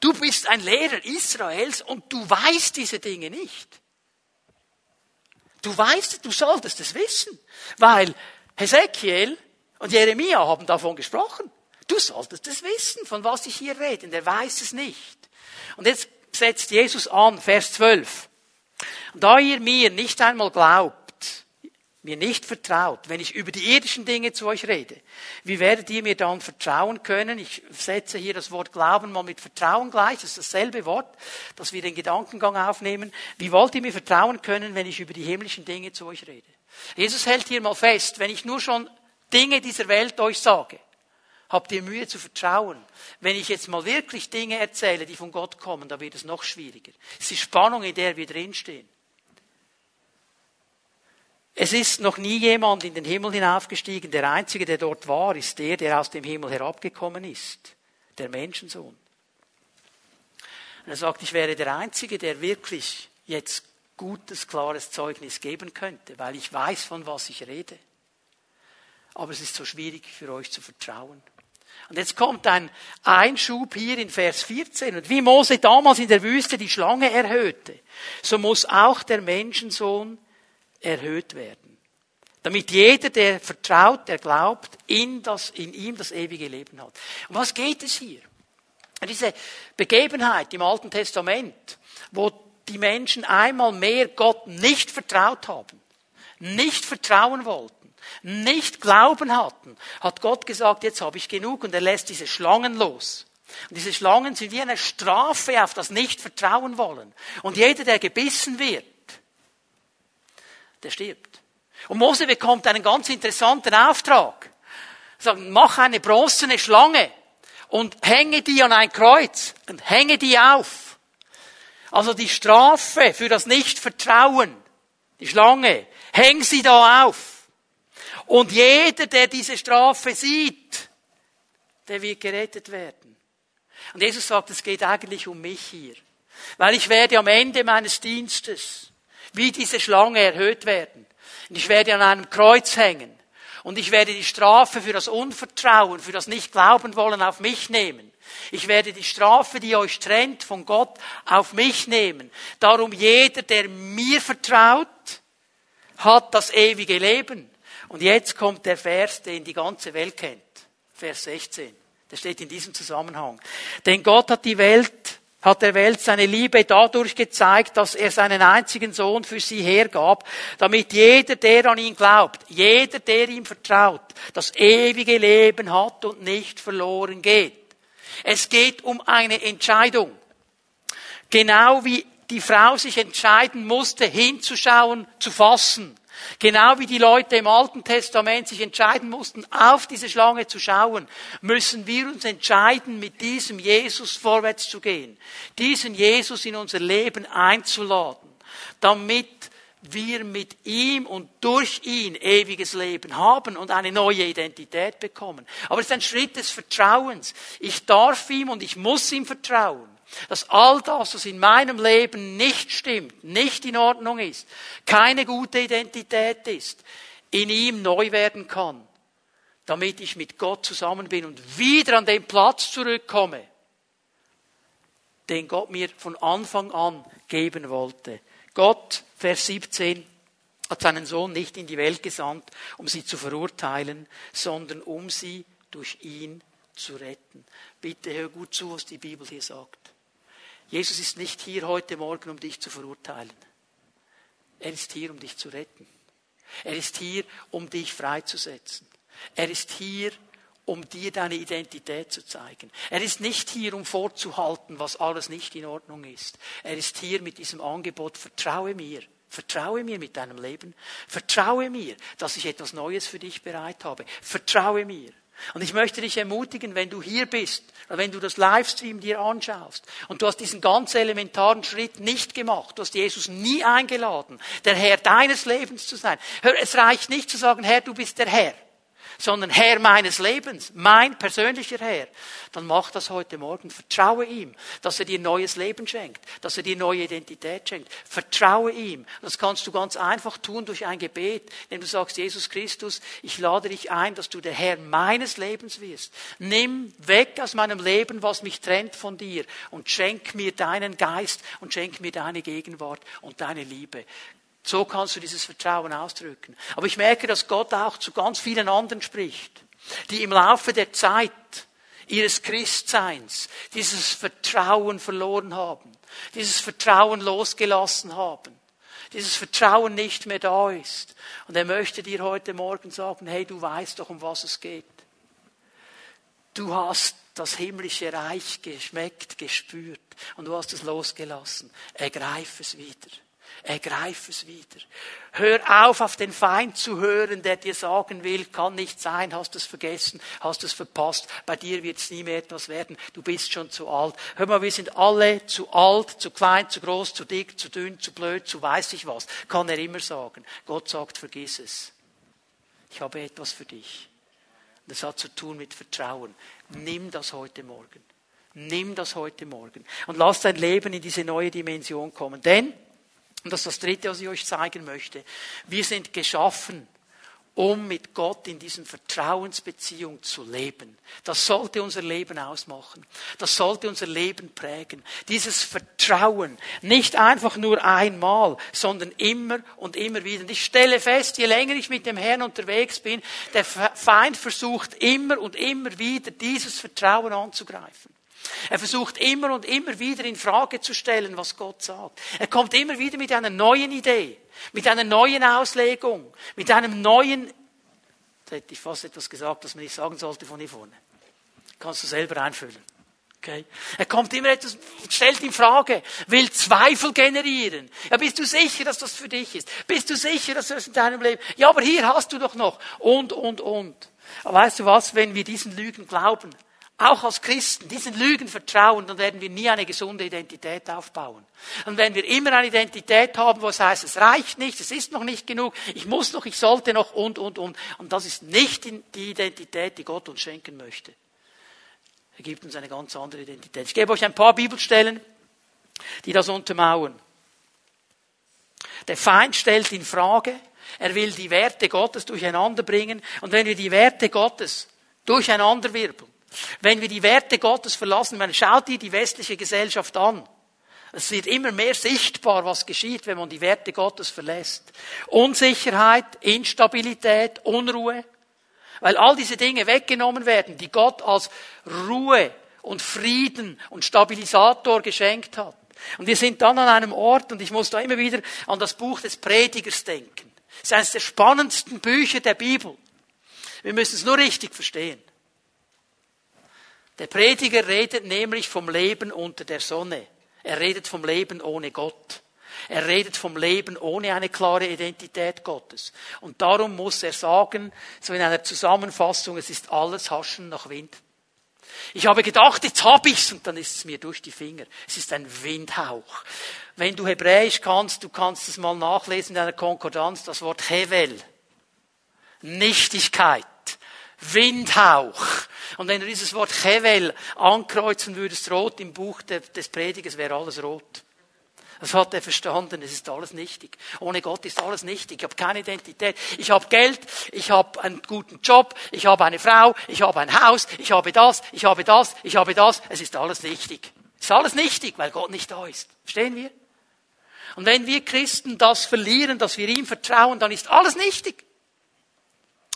du bist ein Lehrer Israels und du weißt diese Dinge nicht. Du weißt, du solltest es wissen, weil Hesekiel und Jeremia haben davon gesprochen. Du solltest es wissen, von was ich hier rede. Und er weiß es nicht. Und jetzt setzt Jesus an, Vers 12. Da ihr mir nicht einmal glaubt, mir nicht vertraut, wenn ich über die irdischen Dinge zu euch rede, wie werdet ihr mir dann vertrauen können? Ich setze hier das Wort Glauben mal mit Vertrauen gleich, das ist dasselbe Wort, dass wir den Gedankengang aufnehmen. Wie wollt ihr mir vertrauen können, wenn ich über die himmlischen Dinge zu euch rede? Jesus hält hier mal fest, wenn ich nur schon Dinge dieser Welt euch sage, habt ihr Mühe zu vertrauen. Wenn ich jetzt mal wirklich Dinge erzähle, die von Gott kommen, da wird es noch schwieriger. Es ist die Spannung, in der wir drinstehen. Es ist noch nie jemand in den Himmel hinaufgestiegen. Der Einzige, der dort war, ist der, der aus dem Himmel herabgekommen ist. Der Menschensohn. Und er sagt, ich wäre der Einzige, der wirklich jetzt gutes, klares Zeugnis geben könnte, weil ich weiß, von was ich rede. Aber es ist so schwierig für euch zu vertrauen. Und jetzt kommt ein Einschub hier in Vers 14. Und wie Mose damals in der Wüste die Schlange erhöhte, so muss auch der Menschensohn erhöht werden, Damit jeder, der vertraut, der glaubt, in, das, in ihm das ewige Leben hat. Um was geht es hier? Diese Begebenheit im Alten Testament, wo die Menschen einmal mehr Gott nicht vertraut haben, nicht vertrauen wollten, nicht Glauben hatten, hat Gott gesagt, jetzt habe ich genug und er lässt diese Schlangen los. Und diese Schlangen sind wie eine Strafe auf das Nicht-Vertrauen wollen. Und jeder, der gebissen wird, der stirbt. Und Mose bekommt einen ganz interessanten Auftrag. Sagt, mach eine bronzene Schlange und hänge die an ein Kreuz und hänge die auf. Also die Strafe für das Nichtvertrauen, die Schlange, häng sie da auf. Und jeder, der diese Strafe sieht, der wird gerettet werden. Und Jesus sagt, es geht eigentlich um mich hier. Weil ich werde am Ende meines Dienstes wie diese Schlange erhöht werden. Und ich werde an einem Kreuz hängen. Und ich werde die Strafe für das Unvertrauen, für das Nicht-Glauben wollen auf mich nehmen. Ich werde die Strafe, die euch trennt von Gott, auf mich nehmen. Darum jeder, der mir vertraut, hat das ewige Leben. Und jetzt kommt der Vers, den die ganze Welt kennt. Vers 16. Der steht in diesem Zusammenhang. Denn Gott hat die Welt hat der Welt seine Liebe dadurch gezeigt, dass er seinen einzigen Sohn für sie hergab, damit jeder, der an ihn glaubt, jeder, der ihm vertraut, das ewige Leben hat und nicht verloren geht. Es geht um eine Entscheidung. Genau wie die Frau sich entscheiden musste, hinzuschauen, zu fassen. Genau wie die Leute im Alten Testament sich entscheiden mussten, auf diese Schlange zu schauen, müssen wir uns entscheiden, mit diesem Jesus vorwärts zu gehen, diesen Jesus in unser Leben einzuladen, damit wir mit ihm und durch ihn ewiges Leben haben und eine neue Identität bekommen. Aber es ist ein Schritt des Vertrauens. Ich darf ihm und ich muss ihm vertrauen dass all das, was in meinem Leben nicht stimmt, nicht in Ordnung ist, keine gute Identität ist, in ihm neu werden kann, damit ich mit Gott zusammen bin und wieder an den Platz zurückkomme, den Gott mir von Anfang an geben wollte. Gott, Vers 17, hat seinen Sohn nicht in die Welt gesandt, um sie zu verurteilen, sondern um sie durch ihn zu retten. Bitte hör gut zu, was die Bibel hier sagt. Jesus ist nicht hier heute Morgen, um dich zu verurteilen. Er ist hier, um dich zu retten. Er ist hier, um dich freizusetzen. Er ist hier, um dir deine Identität zu zeigen. Er ist nicht hier, um vorzuhalten, was alles nicht in Ordnung ist. Er ist hier mit diesem Angebot, vertraue mir. Vertraue mir mit deinem Leben. Vertraue mir, dass ich etwas Neues für dich bereit habe. Vertraue mir. Und ich möchte dich ermutigen, wenn du hier bist, oder wenn du das Livestream dir anschaust und du hast diesen ganz elementaren Schritt nicht gemacht, du hast Jesus nie eingeladen, der Herr deines Lebens zu sein. Hör, es reicht nicht zu sagen, Herr, du bist der Herr sondern Herr meines Lebens, mein persönlicher Herr, dann mach das heute Morgen. Vertraue ihm, dass er dir neues Leben schenkt, dass er dir neue Identität schenkt. Vertraue ihm. Das kannst du ganz einfach tun durch ein Gebet, indem du sagst, Jesus Christus, ich lade dich ein, dass du der Herr meines Lebens wirst. Nimm weg aus meinem Leben, was mich trennt von dir und schenk mir deinen Geist und schenk mir deine Gegenwart und deine Liebe. So kannst du dieses Vertrauen ausdrücken. Aber ich merke, dass Gott auch zu ganz vielen anderen spricht, die im Laufe der Zeit ihres Christseins dieses Vertrauen verloren haben, dieses Vertrauen losgelassen haben, dieses Vertrauen nicht mehr da ist. Und er möchte dir heute Morgen sagen, hey, du weißt doch, um was es geht. Du hast das himmlische Reich geschmeckt, gespürt und du hast es losgelassen. Ergreif es wieder. Ergreif es wieder. Hör auf, auf den Feind zu hören, der dir sagen will, kann nicht sein, hast es vergessen, hast es verpasst, bei dir wird es nie mehr etwas werden, du bist schon zu alt. Hör mal, wir sind alle zu alt, zu klein, zu groß, zu dick, zu dünn, zu blöd, zu weiß ich was, kann er immer sagen. Gott sagt, vergiss es. Ich habe etwas für dich. Das hat zu tun mit Vertrauen. Nimm das heute Morgen. Nimm das heute Morgen und lass dein Leben in diese neue Dimension kommen. Denn und das ist das Dritte, was ich euch zeigen möchte. Wir sind geschaffen, um mit Gott in diesen Vertrauensbeziehung zu leben. Das sollte unser Leben ausmachen. Das sollte unser Leben prägen. Dieses Vertrauen, nicht einfach nur einmal, sondern immer und immer wieder. Und ich stelle fest, je länger ich mit dem Herrn unterwegs bin, der Feind versucht immer und immer wieder dieses Vertrauen anzugreifen. Er versucht immer und immer wieder in Frage zu stellen, was Gott sagt. Er kommt immer wieder mit einer neuen Idee, mit einer neuen Auslegung, mit einem neuen, da hätte ich fast etwas gesagt, was man nicht sagen sollte von hier vorne. Kannst du selber einfüllen. Okay. Er kommt immer etwas, stellt in Frage, will Zweifel generieren. Ja, bist du sicher, dass das für dich ist? Bist du sicher, dass das in deinem Leben? Ja, aber hier hast du doch noch. Und, und, und. Aber weißt du was, wenn wir diesen Lügen glauben, auch als Christen diesen Lügen vertrauen, dann werden wir nie eine gesunde Identität aufbauen. Dann werden wir immer eine Identität haben, wo es heißt, es reicht nicht, es ist noch nicht genug, ich muss noch, ich sollte noch und, und, und. Und das ist nicht die Identität, die Gott uns schenken möchte. Er gibt uns eine ganz andere Identität. Ich gebe euch ein paar Bibelstellen, die das untermauern. Der Feind stellt in Frage, er will die Werte Gottes durcheinander bringen. Und wenn wir die Werte Gottes durcheinander wirbeln, wenn wir die Werte Gottes verlassen, man schaut dir die westliche Gesellschaft an. Es wird immer mehr sichtbar, was geschieht, wenn man die Werte Gottes verlässt. Unsicherheit, Instabilität, Unruhe. Weil all diese Dinge weggenommen werden, die Gott als Ruhe und Frieden und Stabilisator geschenkt hat. Und wir sind dann an einem Ort, und ich muss da immer wieder an das Buch des Predigers denken. Es ist eines der spannendsten Bücher der Bibel. Wir müssen es nur richtig verstehen. Der Prediger redet nämlich vom Leben unter der Sonne. Er redet vom Leben ohne Gott. Er redet vom Leben ohne eine klare Identität Gottes. Und darum muss er sagen, so in einer Zusammenfassung, es ist alles Haschen nach Wind. Ich habe gedacht, jetzt hab ich's und dann ist es mir durch die Finger. Es ist ein Windhauch. Wenn du Hebräisch kannst, du kannst es mal nachlesen in einer Konkordanz, das Wort Hevel. Nichtigkeit. Windhauch. Und wenn du dieses Wort Chevel ankreuzen würdest, rot im Buch des Predigers, wäre alles rot. Das hat er verstanden. Es ist alles nichtig. Ohne Gott ist alles nichtig. Ich habe keine Identität. Ich habe Geld, ich habe einen guten Job, ich habe eine Frau, ich habe ein Haus, ich habe das, ich habe das, ich habe das. Es ist alles nichtig. Es ist alles nichtig, weil Gott nicht da ist. Verstehen wir? Und wenn wir Christen das verlieren, dass wir ihm vertrauen, dann ist alles nichtig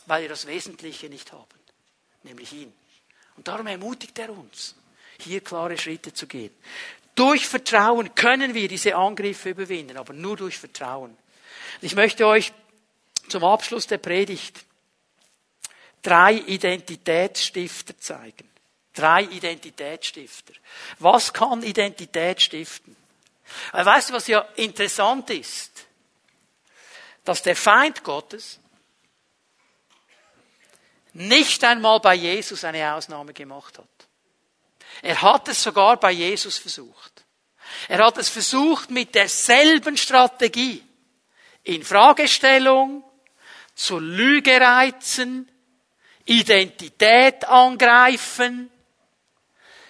weil wir das Wesentliche nicht haben, nämlich ihn. Und darum ermutigt er uns, hier klare Schritte zu gehen. Durch Vertrauen können wir diese Angriffe überwinden, aber nur durch Vertrauen. Ich möchte euch zum Abschluss der Predigt drei Identitätsstifter zeigen. Drei Identitätsstifter. Was kann Identität stiften? Weißt du, was ja interessant ist? Dass der Feind Gottes nicht einmal bei Jesus eine Ausnahme gemacht hat. Er hat es sogar bei Jesus versucht. Er hat es versucht mit derselben Strategie. In Fragestellung, zur Lüge reizen, Identität angreifen.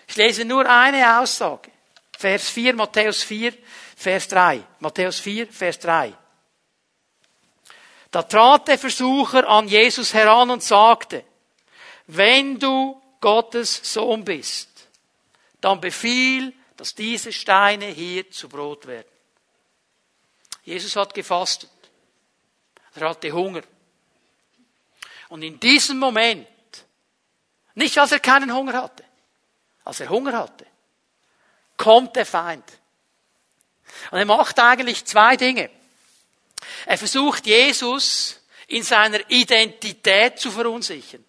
Ich lese nur eine Aussage. Vers 4, Matthäus 4, Vers 3. Matthäus 4, Vers 3. Da trat der Versucher an Jesus heran und sagte, wenn du Gottes Sohn bist, dann befiehl, dass diese Steine hier zu Brot werden. Jesus hat gefastet. Er hatte Hunger. Und in diesem Moment, nicht als er keinen Hunger hatte, als er Hunger hatte, kommt der Feind. Und er macht eigentlich zwei Dinge. Er versucht Jesus in seiner Identität zu verunsichern.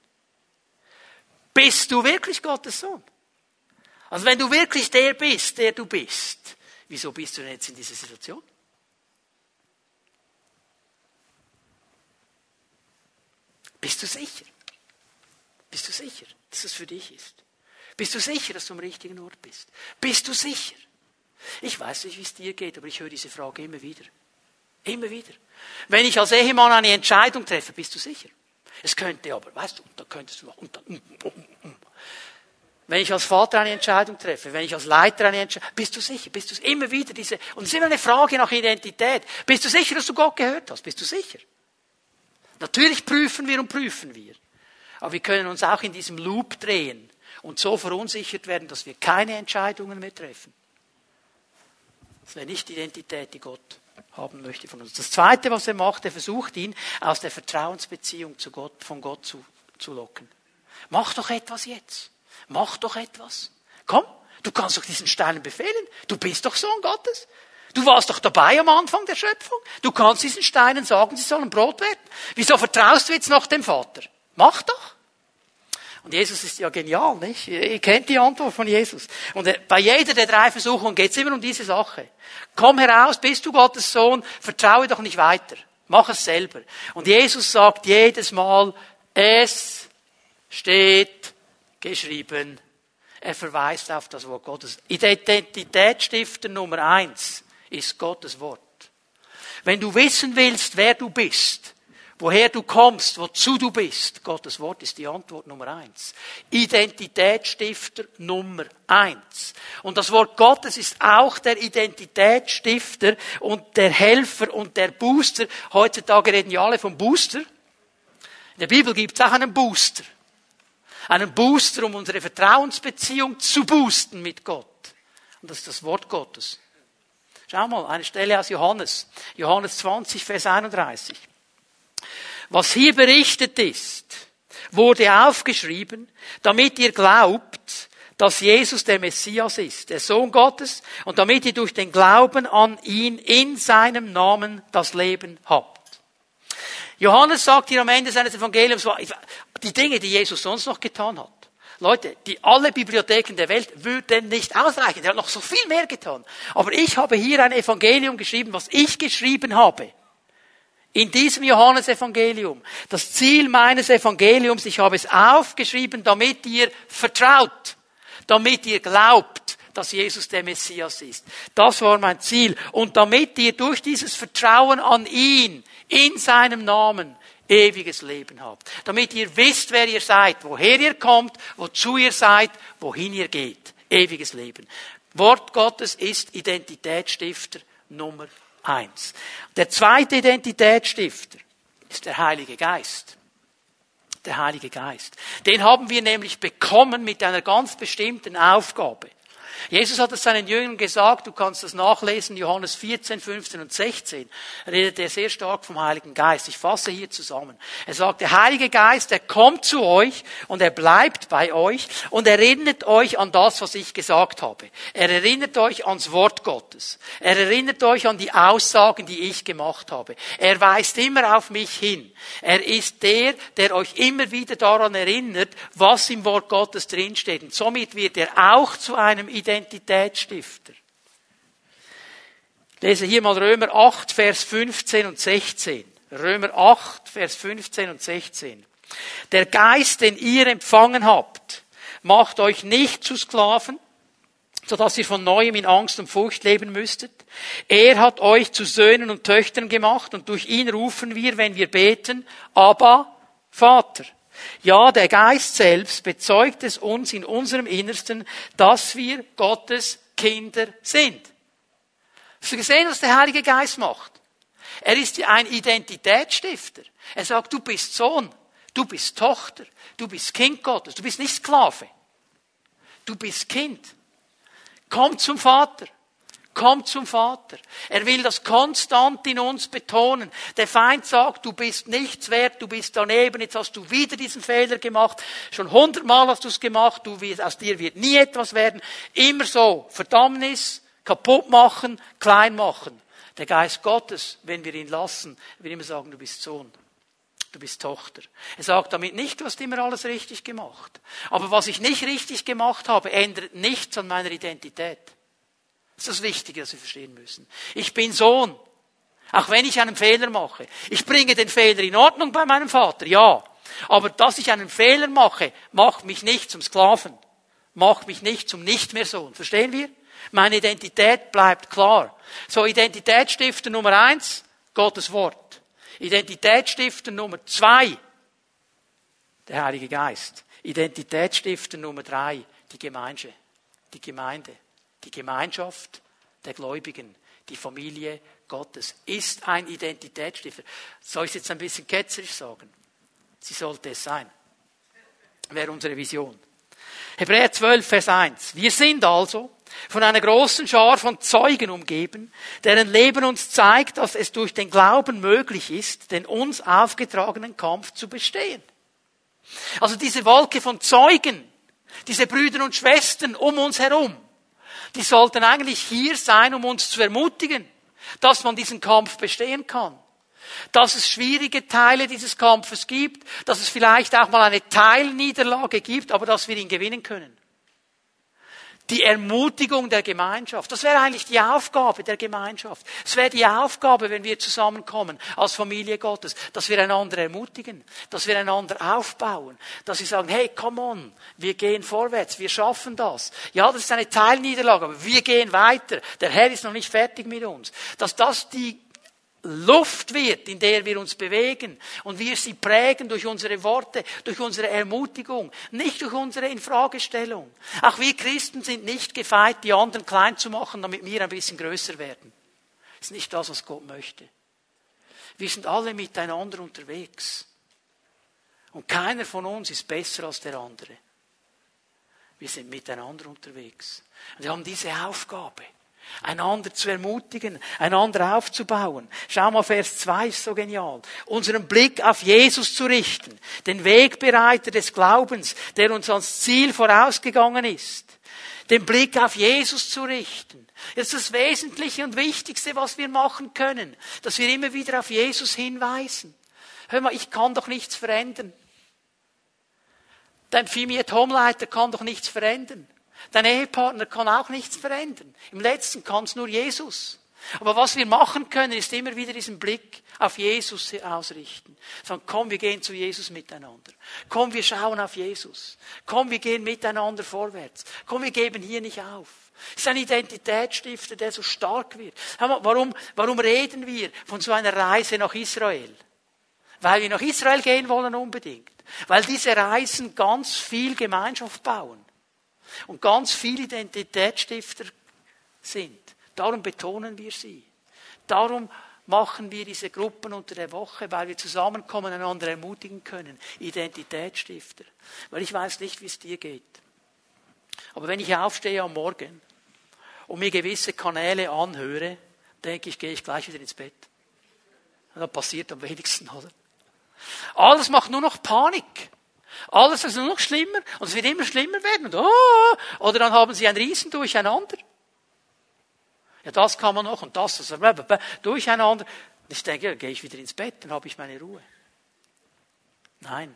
Bist du wirklich Gottes Sohn? Also wenn du wirklich der bist, der du bist, wieso bist du denn jetzt in dieser Situation? Bist du sicher? Bist du sicher, dass es für dich ist? Bist du sicher, dass du am richtigen Ort bist? Bist du sicher? Ich weiß nicht, wie es dir geht, aber ich höre diese Frage immer wieder. Immer wieder. Wenn ich als Ehemann eine Entscheidung treffe, bist du sicher. Es könnte aber, weißt du, da könntest du und dann, mm, mm, mm, wenn ich als Vater eine Entscheidung treffe, wenn ich als Leiter eine Entscheidung, bist du sicher, bist du immer wieder diese, und es ist immer eine Frage nach Identität. Bist du sicher, dass du Gott gehört hast? Bist du sicher? Natürlich prüfen wir und prüfen wir. Aber wir können uns auch in diesem Loop drehen und so verunsichert werden, dass wir keine Entscheidungen mehr treffen. Das wäre nicht die Identität, die Gott haben möchte von uns. Das Zweite, was er macht, er versucht ihn aus der Vertrauensbeziehung zu Gott, von Gott zu, zu locken. Mach doch etwas jetzt. Mach doch etwas. Komm, du kannst doch diesen Steinen befehlen. Du bist doch Sohn Gottes. Du warst doch dabei am Anfang der Schöpfung. Du kannst diesen Steinen sagen, sie sollen Brot werden. Wieso vertraust du jetzt noch dem Vater? Mach doch. Und Jesus ist ja genial, nicht? Ihr kennt die Antwort von Jesus. Und bei jeder der drei Versuchungen geht es immer um diese Sache. Komm heraus, bist du Gottes Sohn, vertraue doch nicht weiter. Mach es selber. Und Jesus sagt jedes Mal, es steht geschrieben. Er verweist auf das Wort Gottes. Identitätsstifter Nummer eins ist Gottes Wort. Wenn du wissen willst, wer du bist, woher du kommst, wozu du bist, Gottes Wort ist die Antwort Nummer eins. Identitätsstifter Nummer eins. Und das Wort Gottes ist auch der Identitätsstifter und der Helfer und der Booster. Heutzutage reden ja alle vom Booster. In der Bibel gibt es auch einen Booster. Einen Booster, um unsere Vertrauensbeziehung zu boosten mit Gott. Und das ist das Wort Gottes. Schau mal, eine Stelle aus Johannes. Johannes 20, Vers 31. Was hier berichtet ist, wurde aufgeschrieben, damit ihr glaubt, dass Jesus der Messias ist, der Sohn Gottes, und damit ihr durch den Glauben an ihn in seinem Namen das Leben habt. Johannes sagt hier am Ende seines Evangeliums, die Dinge, die Jesus sonst noch getan hat. Leute, die alle Bibliotheken der Welt würden nicht ausreichen. Er hat noch so viel mehr getan. Aber ich habe hier ein Evangelium geschrieben, was ich geschrieben habe. In diesem Johannesevangelium. Das Ziel meines Evangeliums, ich habe es aufgeschrieben, damit ihr vertraut, damit ihr glaubt, dass Jesus der Messias ist. Das war mein Ziel. Und damit ihr durch dieses Vertrauen an ihn, in seinem Namen, ewiges Leben habt. Damit ihr wisst, wer ihr seid, woher ihr kommt, wozu ihr seid, wohin ihr geht. Ewiges Leben. Wort Gottes ist Identitätsstifter Nummer eins. Der zweite Identitätsstifter ist der Heilige Geist. Der Heilige Geist. Den haben wir nämlich bekommen mit einer ganz bestimmten Aufgabe. Jesus hat es seinen Jüngern gesagt, du kannst das nachlesen, Johannes 14, 15 und 16, redet er sehr stark vom Heiligen Geist. Ich fasse hier zusammen. Er sagt, der Heilige Geist, der kommt zu euch und er bleibt bei euch und erinnert euch an das, was ich gesagt habe. Er erinnert euch ans Wort Gottes. Er erinnert euch an die Aussagen, die ich gemacht habe. Er weist immer auf mich hin. Er ist der, der euch immer wieder daran erinnert, was im Wort Gottes drinsteht. Und somit wird er auch zu einem Identitätsstifter. Ich lese hier mal Römer 8, Vers 15 und 16. Römer 8, Vers 15 und 16. Der Geist, den ihr empfangen habt, macht euch nicht zu Sklaven, sodass ihr von neuem in Angst und Furcht leben müsstet. Er hat euch zu Söhnen und Töchtern gemacht und durch ihn rufen wir, wenn wir beten, aber Vater. Ja, der Geist selbst bezeugt es uns in unserem Innersten, dass wir Gottes Kinder sind. Hast du gesehen, was der Heilige Geist macht? Er ist ein Identitätsstifter. Er sagt, du bist Sohn, du bist Tochter, du bist Kind Gottes, du bist nicht Sklave. Du bist Kind. Komm zum Vater. Komm zum Vater. Er will das konstant in uns betonen. Der Feind sagt, du bist nichts wert, du bist daneben, jetzt hast du wieder diesen Fehler gemacht. Schon hundertmal hast du es gemacht, du wirst, aus dir wird nie etwas werden. Immer so. Verdammnis, kaputt machen, klein machen. Der Geist Gottes, wenn wir ihn lassen, will immer sagen, du bist Sohn. Du bist Tochter. Er sagt damit nicht, du hast immer alles richtig gemacht. Aber was ich nicht richtig gemacht habe, ändert nichts an meiner Identität. Das ist das Wichtige, das wir verstehen müssen. Ich bin Sohn. Auch wenn ich einen Fehler mache. Ich bringe den Fehler in Ordnung bei meinem Vater, ja. Aber dass ich einen Fehler mache, macht mich nicht zum Sklaven. Macht mich nicht zum nicht mehr Sohn. Verstehen wir? Meine Identität bleibt klar. So, Identitätsstifter Nummer eins, Gottes Wort. Identitätsstifter Nummer zwei, der Heilige Geist. Identitätsstifter Nummer drei, die Gemeinde. Die Gemeinde die Gemeinschaft der Gläubigen, Die Familie Gottes ist ein Identitätsstifter. Soll ich es jetzt ein bisschen ketzerisch sagen? Sie sollte es sein. Wäre unsere Vision. Hebräer 12, Vers 1. Wir sind also von einer großen Schar von Zeugen umgeben, deren Leben uns zeigt, dass es durch den Glauben möglich ist, den uns aufgetragenen Kampf zu bestehen. Also diese Wolke von Zeugen, diese Brüder und Schwestern um uns herum, die sollten eigentlich hier sein, um uns zu ermutigen, dass man diesen Kampf bestehen kann. Dass es schwierige Teile dieses Kampfes gibt, dass es vielleicht auch mal eine Teilniederlage gibt, aber dass wir ihn gewinnen können die Ermutigung der Gemeinschaft. Das wäre eigentlich die Aufgabe der Gemeinschaft. Es wäre die Aufgabe, wenn wir zusammenkommen als Familie Gottes, dass wir einander ermutigen, dass wir einander aufbauen, dass wir sagen, hey, come on, wir gehen vorwärts, wir schaffen das. Ja, das ist eine Teilniederlage, aber wir gehen weiter. Der Herr ist noch nicht fertig mit uns. Dass das die Luft wird, in der wir uns bewegen und wir sie prägen durch unsere Worte, durch unsere Ermutigung, nicht durch unsere Infragestellung. Auch wir Christen sind nicht gefeit, die anderen klein zu machen, damit wir ein bisschen größer werden. Das ist nicht das, was Gott möchte. Wir sind alle miteinander unterwegs. Und keiner von uns ist besser als der andere. Wir sind miteinander unterwegs. Und wir haben diese Aufgabe einander zu ermutigen, einander aufzubauen. Schau mal, Vers 2 ist so genial. Unseren Blick auf Jesus zu richten, den Wegbereiter des Glaubens, der uns ans Ziel vorausgegangen ist. Den Blick auf Jesus zu richten. Das ist das Wesentliche und Wichtigste, was wir machen können, dass wir immer wieder auf Jesus hinweisen. Hör mal, ich kann doch nichts verändern. Dein Fimiet-Homeleiter kann doch nichts verändern. Dein Ehepartner kann auch nichts verändern. Im letzten kann es nur Jesus. Aber was wir machen können, ist immer wieder diesen Blick auf Jesus ausrichten. Sagen, komm, wir gehen zu Jesus miteinander. Komm, wir schauen auf Jesus. Komm, wir gehen miteinander vorwärts. Komm, wir geben hier nicht auf. Es ist ein Identitätsstifter, der so stark wird. Warum, warum reden wir von so einer Reise nach Israel? Weil wir nach Israel gehen wollen unbedingt. Weil diese Reisen ganz viel Gemeinschaft bauen und ganz viele Identitätsstifter sind. Darum betonen wir sie. Darum machen wir diese Gruppen unter der Woche, weil wir zusammenkommen, einander ermutigen können. Identitätsstifter. Weil ich weiß nicht, wie es dir geht. Aber wenn ich aufstehe am Morgen und mir gewisse Kanäle anhöre, denke ich, gehe ich gleich wieder ins Bett. Und dann passiert am wenigsten, oder? Alles macht nur noch Panik. Alles ist nur noch schlimmer und es wird immer schlimmer werden. Und, oh, oder dann haben sie ein Riesen durcheinander. Ja, das kann man noch und das, das durcheinander. Ich denke, ja, gehe ich wieder ins Bett, dann habe ich meine Ruhe. Nein.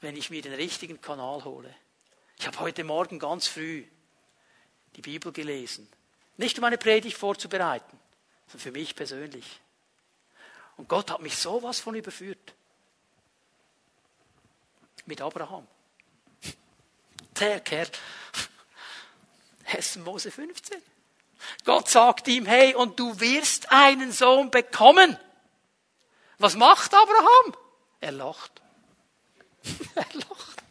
Wenn ich mir den richtigen Kanal hole. Ich habe heute Morgen ganz früh die Bibel gelesen. Nicht um eine Predigt vorzubereiten, sondern für mich persönlich. Und Gott hat mich sowas von überführt mit Abraham. Der Kerl. 1. Mose 15. Gott sagt ihm, hey, und du wirst einen Sohn bekommen. Was macht Abraham? Er lacht. er lacht.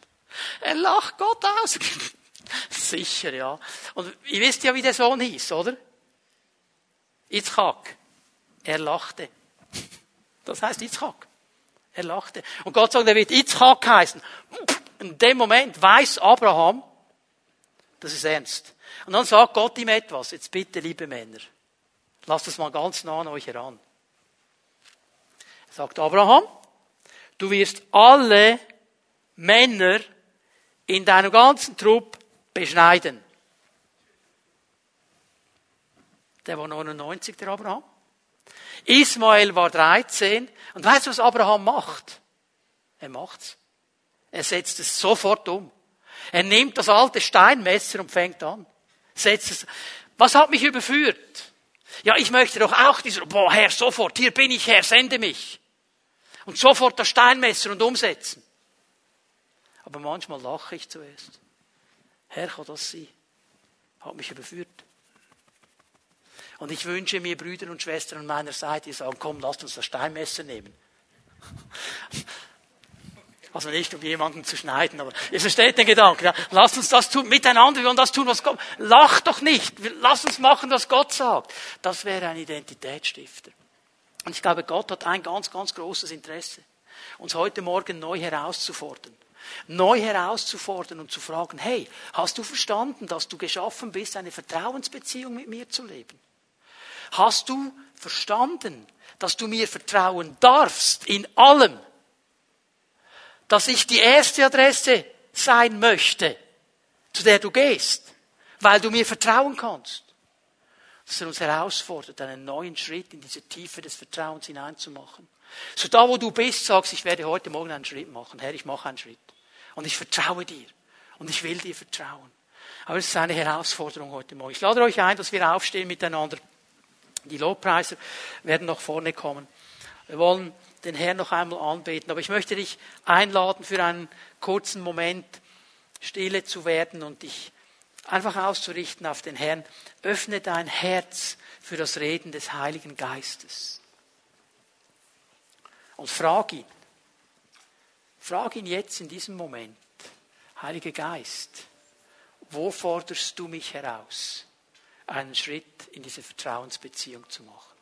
Er lacht Gott aus. Sicher, ja. Und ihr wisst ja, wie der Sohn hieß, oder? Itzchak. Er lachte. Das heißt Itzchak. Er lachte. Und Gott sagt, er wird Yitzchak heißen. In dem Moment weiß Abraham, das ist ernst. Und dann sagt Gott ihm etwas. Jetzt bitte, liebe Männer, lasst das mal ganz nah an euch heran. Er sagt Abraham, du wirst alle Männer in deinem ganzen Trupp beschneiden. Der war 99, der Abraham. Ismael war 13. Und weißt du, was Abraham macht? Er macht's. Er setzt es sofort um. Er nimmt das alte Steinmesser und fängt an. Setzt es. Was hat mich überführt? Ja, ich möchte doch auch dieser, boah, Herr, sofort, hier bin ich, Herr, sende mich. Und sofort das Steinmesser und umsetzen. Aber manchmal lache ich zuerst. Herr, kann das sein? Hat mich überführt. Und ich wünsche mir Brüder und Schwestern an meiner Seite, die sagen, komm, lasst uns das Steinmesser nehmen. Also nicht, um jemanden zu schneiden, aber ihr versteht den Gedanken. Ja? Lasst uns das tun, miteinander, wir wollen das tun, was Gott, lach doch nicht, lass uns machen, was Gott sagt. Das wäre ein Identitätsstifter. Und ich glaube, Gott hat ein ganz, ganz großes Interesse, uns heute Morgen neu herauszufordern. Neu herauszufordern und zu fragen, hey, hast du verstanden, dass du geschaffen bist, eine Vertrauensbeziehung mit mir zu leben? Hast du verstanden, dass du mir vertrauen darfst in allem? Dass ich die erste Adresse sein möchte, zu der du gehst, weil du mir vertrauen kannst? Dass er uns herausfordert, einen neuen Schritt in diese Tiefe des Vertrauens hineinzumachen. So da, wo du bist, sagst, ich werde heute Morgen einen Schritt machen. Herr, ich mache einen Schritt. Und ich vertraue dir. Und ich will dir vertrauen. Aber es ist eine Herausforderung heute Morgen. Ich lade euch ein, dass wir aufstehen miteinander. Die Lobpreiser werden nach vorne kommen. Wir wollen den Herrn noch einmal anbeten. Aber ich möchte dich einladen, für einen kurzen Moment stille zu werden und dich einfach auszurichten auf den Herrn. Öffne dein Herz für das Reden des Heiligen Geistes. Und frag ihn. Frag ihn jetzt in diesem Moment. Heiliger Geist, wo forderst du mich heraus? Einen Schritt in diese Vertrauensbeziehung zu machen.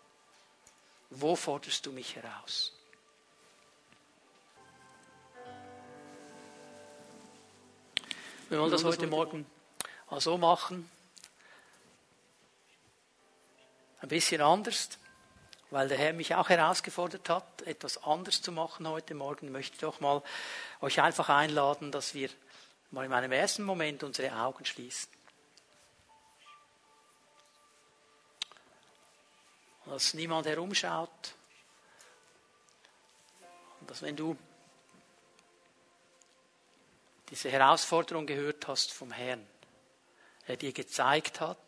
Wo forderst du mich heraus? Wir wollen das heute Morgen auch so machen. Ein bisschen anders, weil der Herr mich auch herausgefordert hat, etwas anders zu machen heute Morgen. Möchte ich doch mal euch einfach einladen, dass wir mal in einem ersten Moment unsere Augen schließen. Dass niemand herumschaut. Und dass wenn du diese Herausforderung gehört hast vom Herrn, er dir gezeigt hat,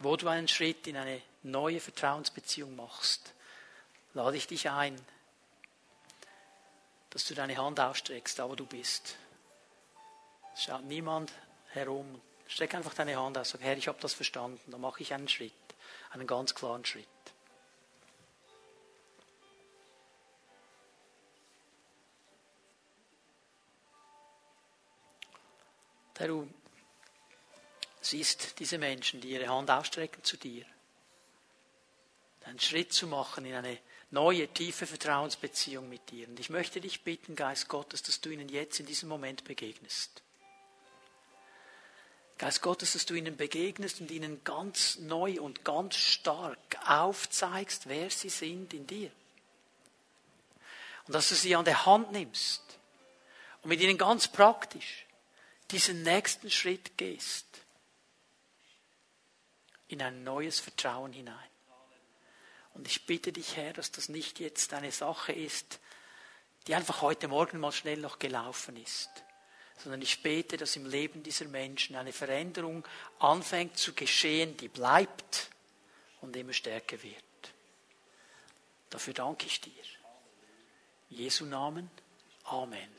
wo du einen Schritt in eine neue Vertrauensbeziehung machst, lade ich dich ein, dass du deine Hand ausstreckst, da wo du bist. Es schaut niemand herum. Streck einfach deine Hand aus. Sag, Herr, ich habe das verstanden. Dann mache ich einen Schritt einen ganz klaren Schritt. Herr, du siehst diese Menschen, die ihre Hand ausstrecken zu dir, einen Schritt zu machen in eine neue, tiefe Vertrauensbeziehung mit dir. Und ich möchte dich bitten, Geist Gottes, dass du ihnen jetzt in diesem Moment begegnest. Geist Gottes, dass du ihnen begegnest und ihnen ganz neu und ganz stark aufzeigst, wer sie sind in dir. Und dass du sie an der Hand nimmst und mit ihnen ganz praktisch diesen nächsten Schritt gehst in ein neues Vertrauen hinein. Und ich bitte dich, Herr, dass das nicht jetzt eine Sache ist, die einfach heute Morgen mal schnell noch gelaufen ist, sondern ich bete, dass im Leben dieser Menschen eine Veränderung anfängt zu geschehen, die bleibt und immer stärker wird. Dafür danke ich dir. In Jesu Namen. Amen.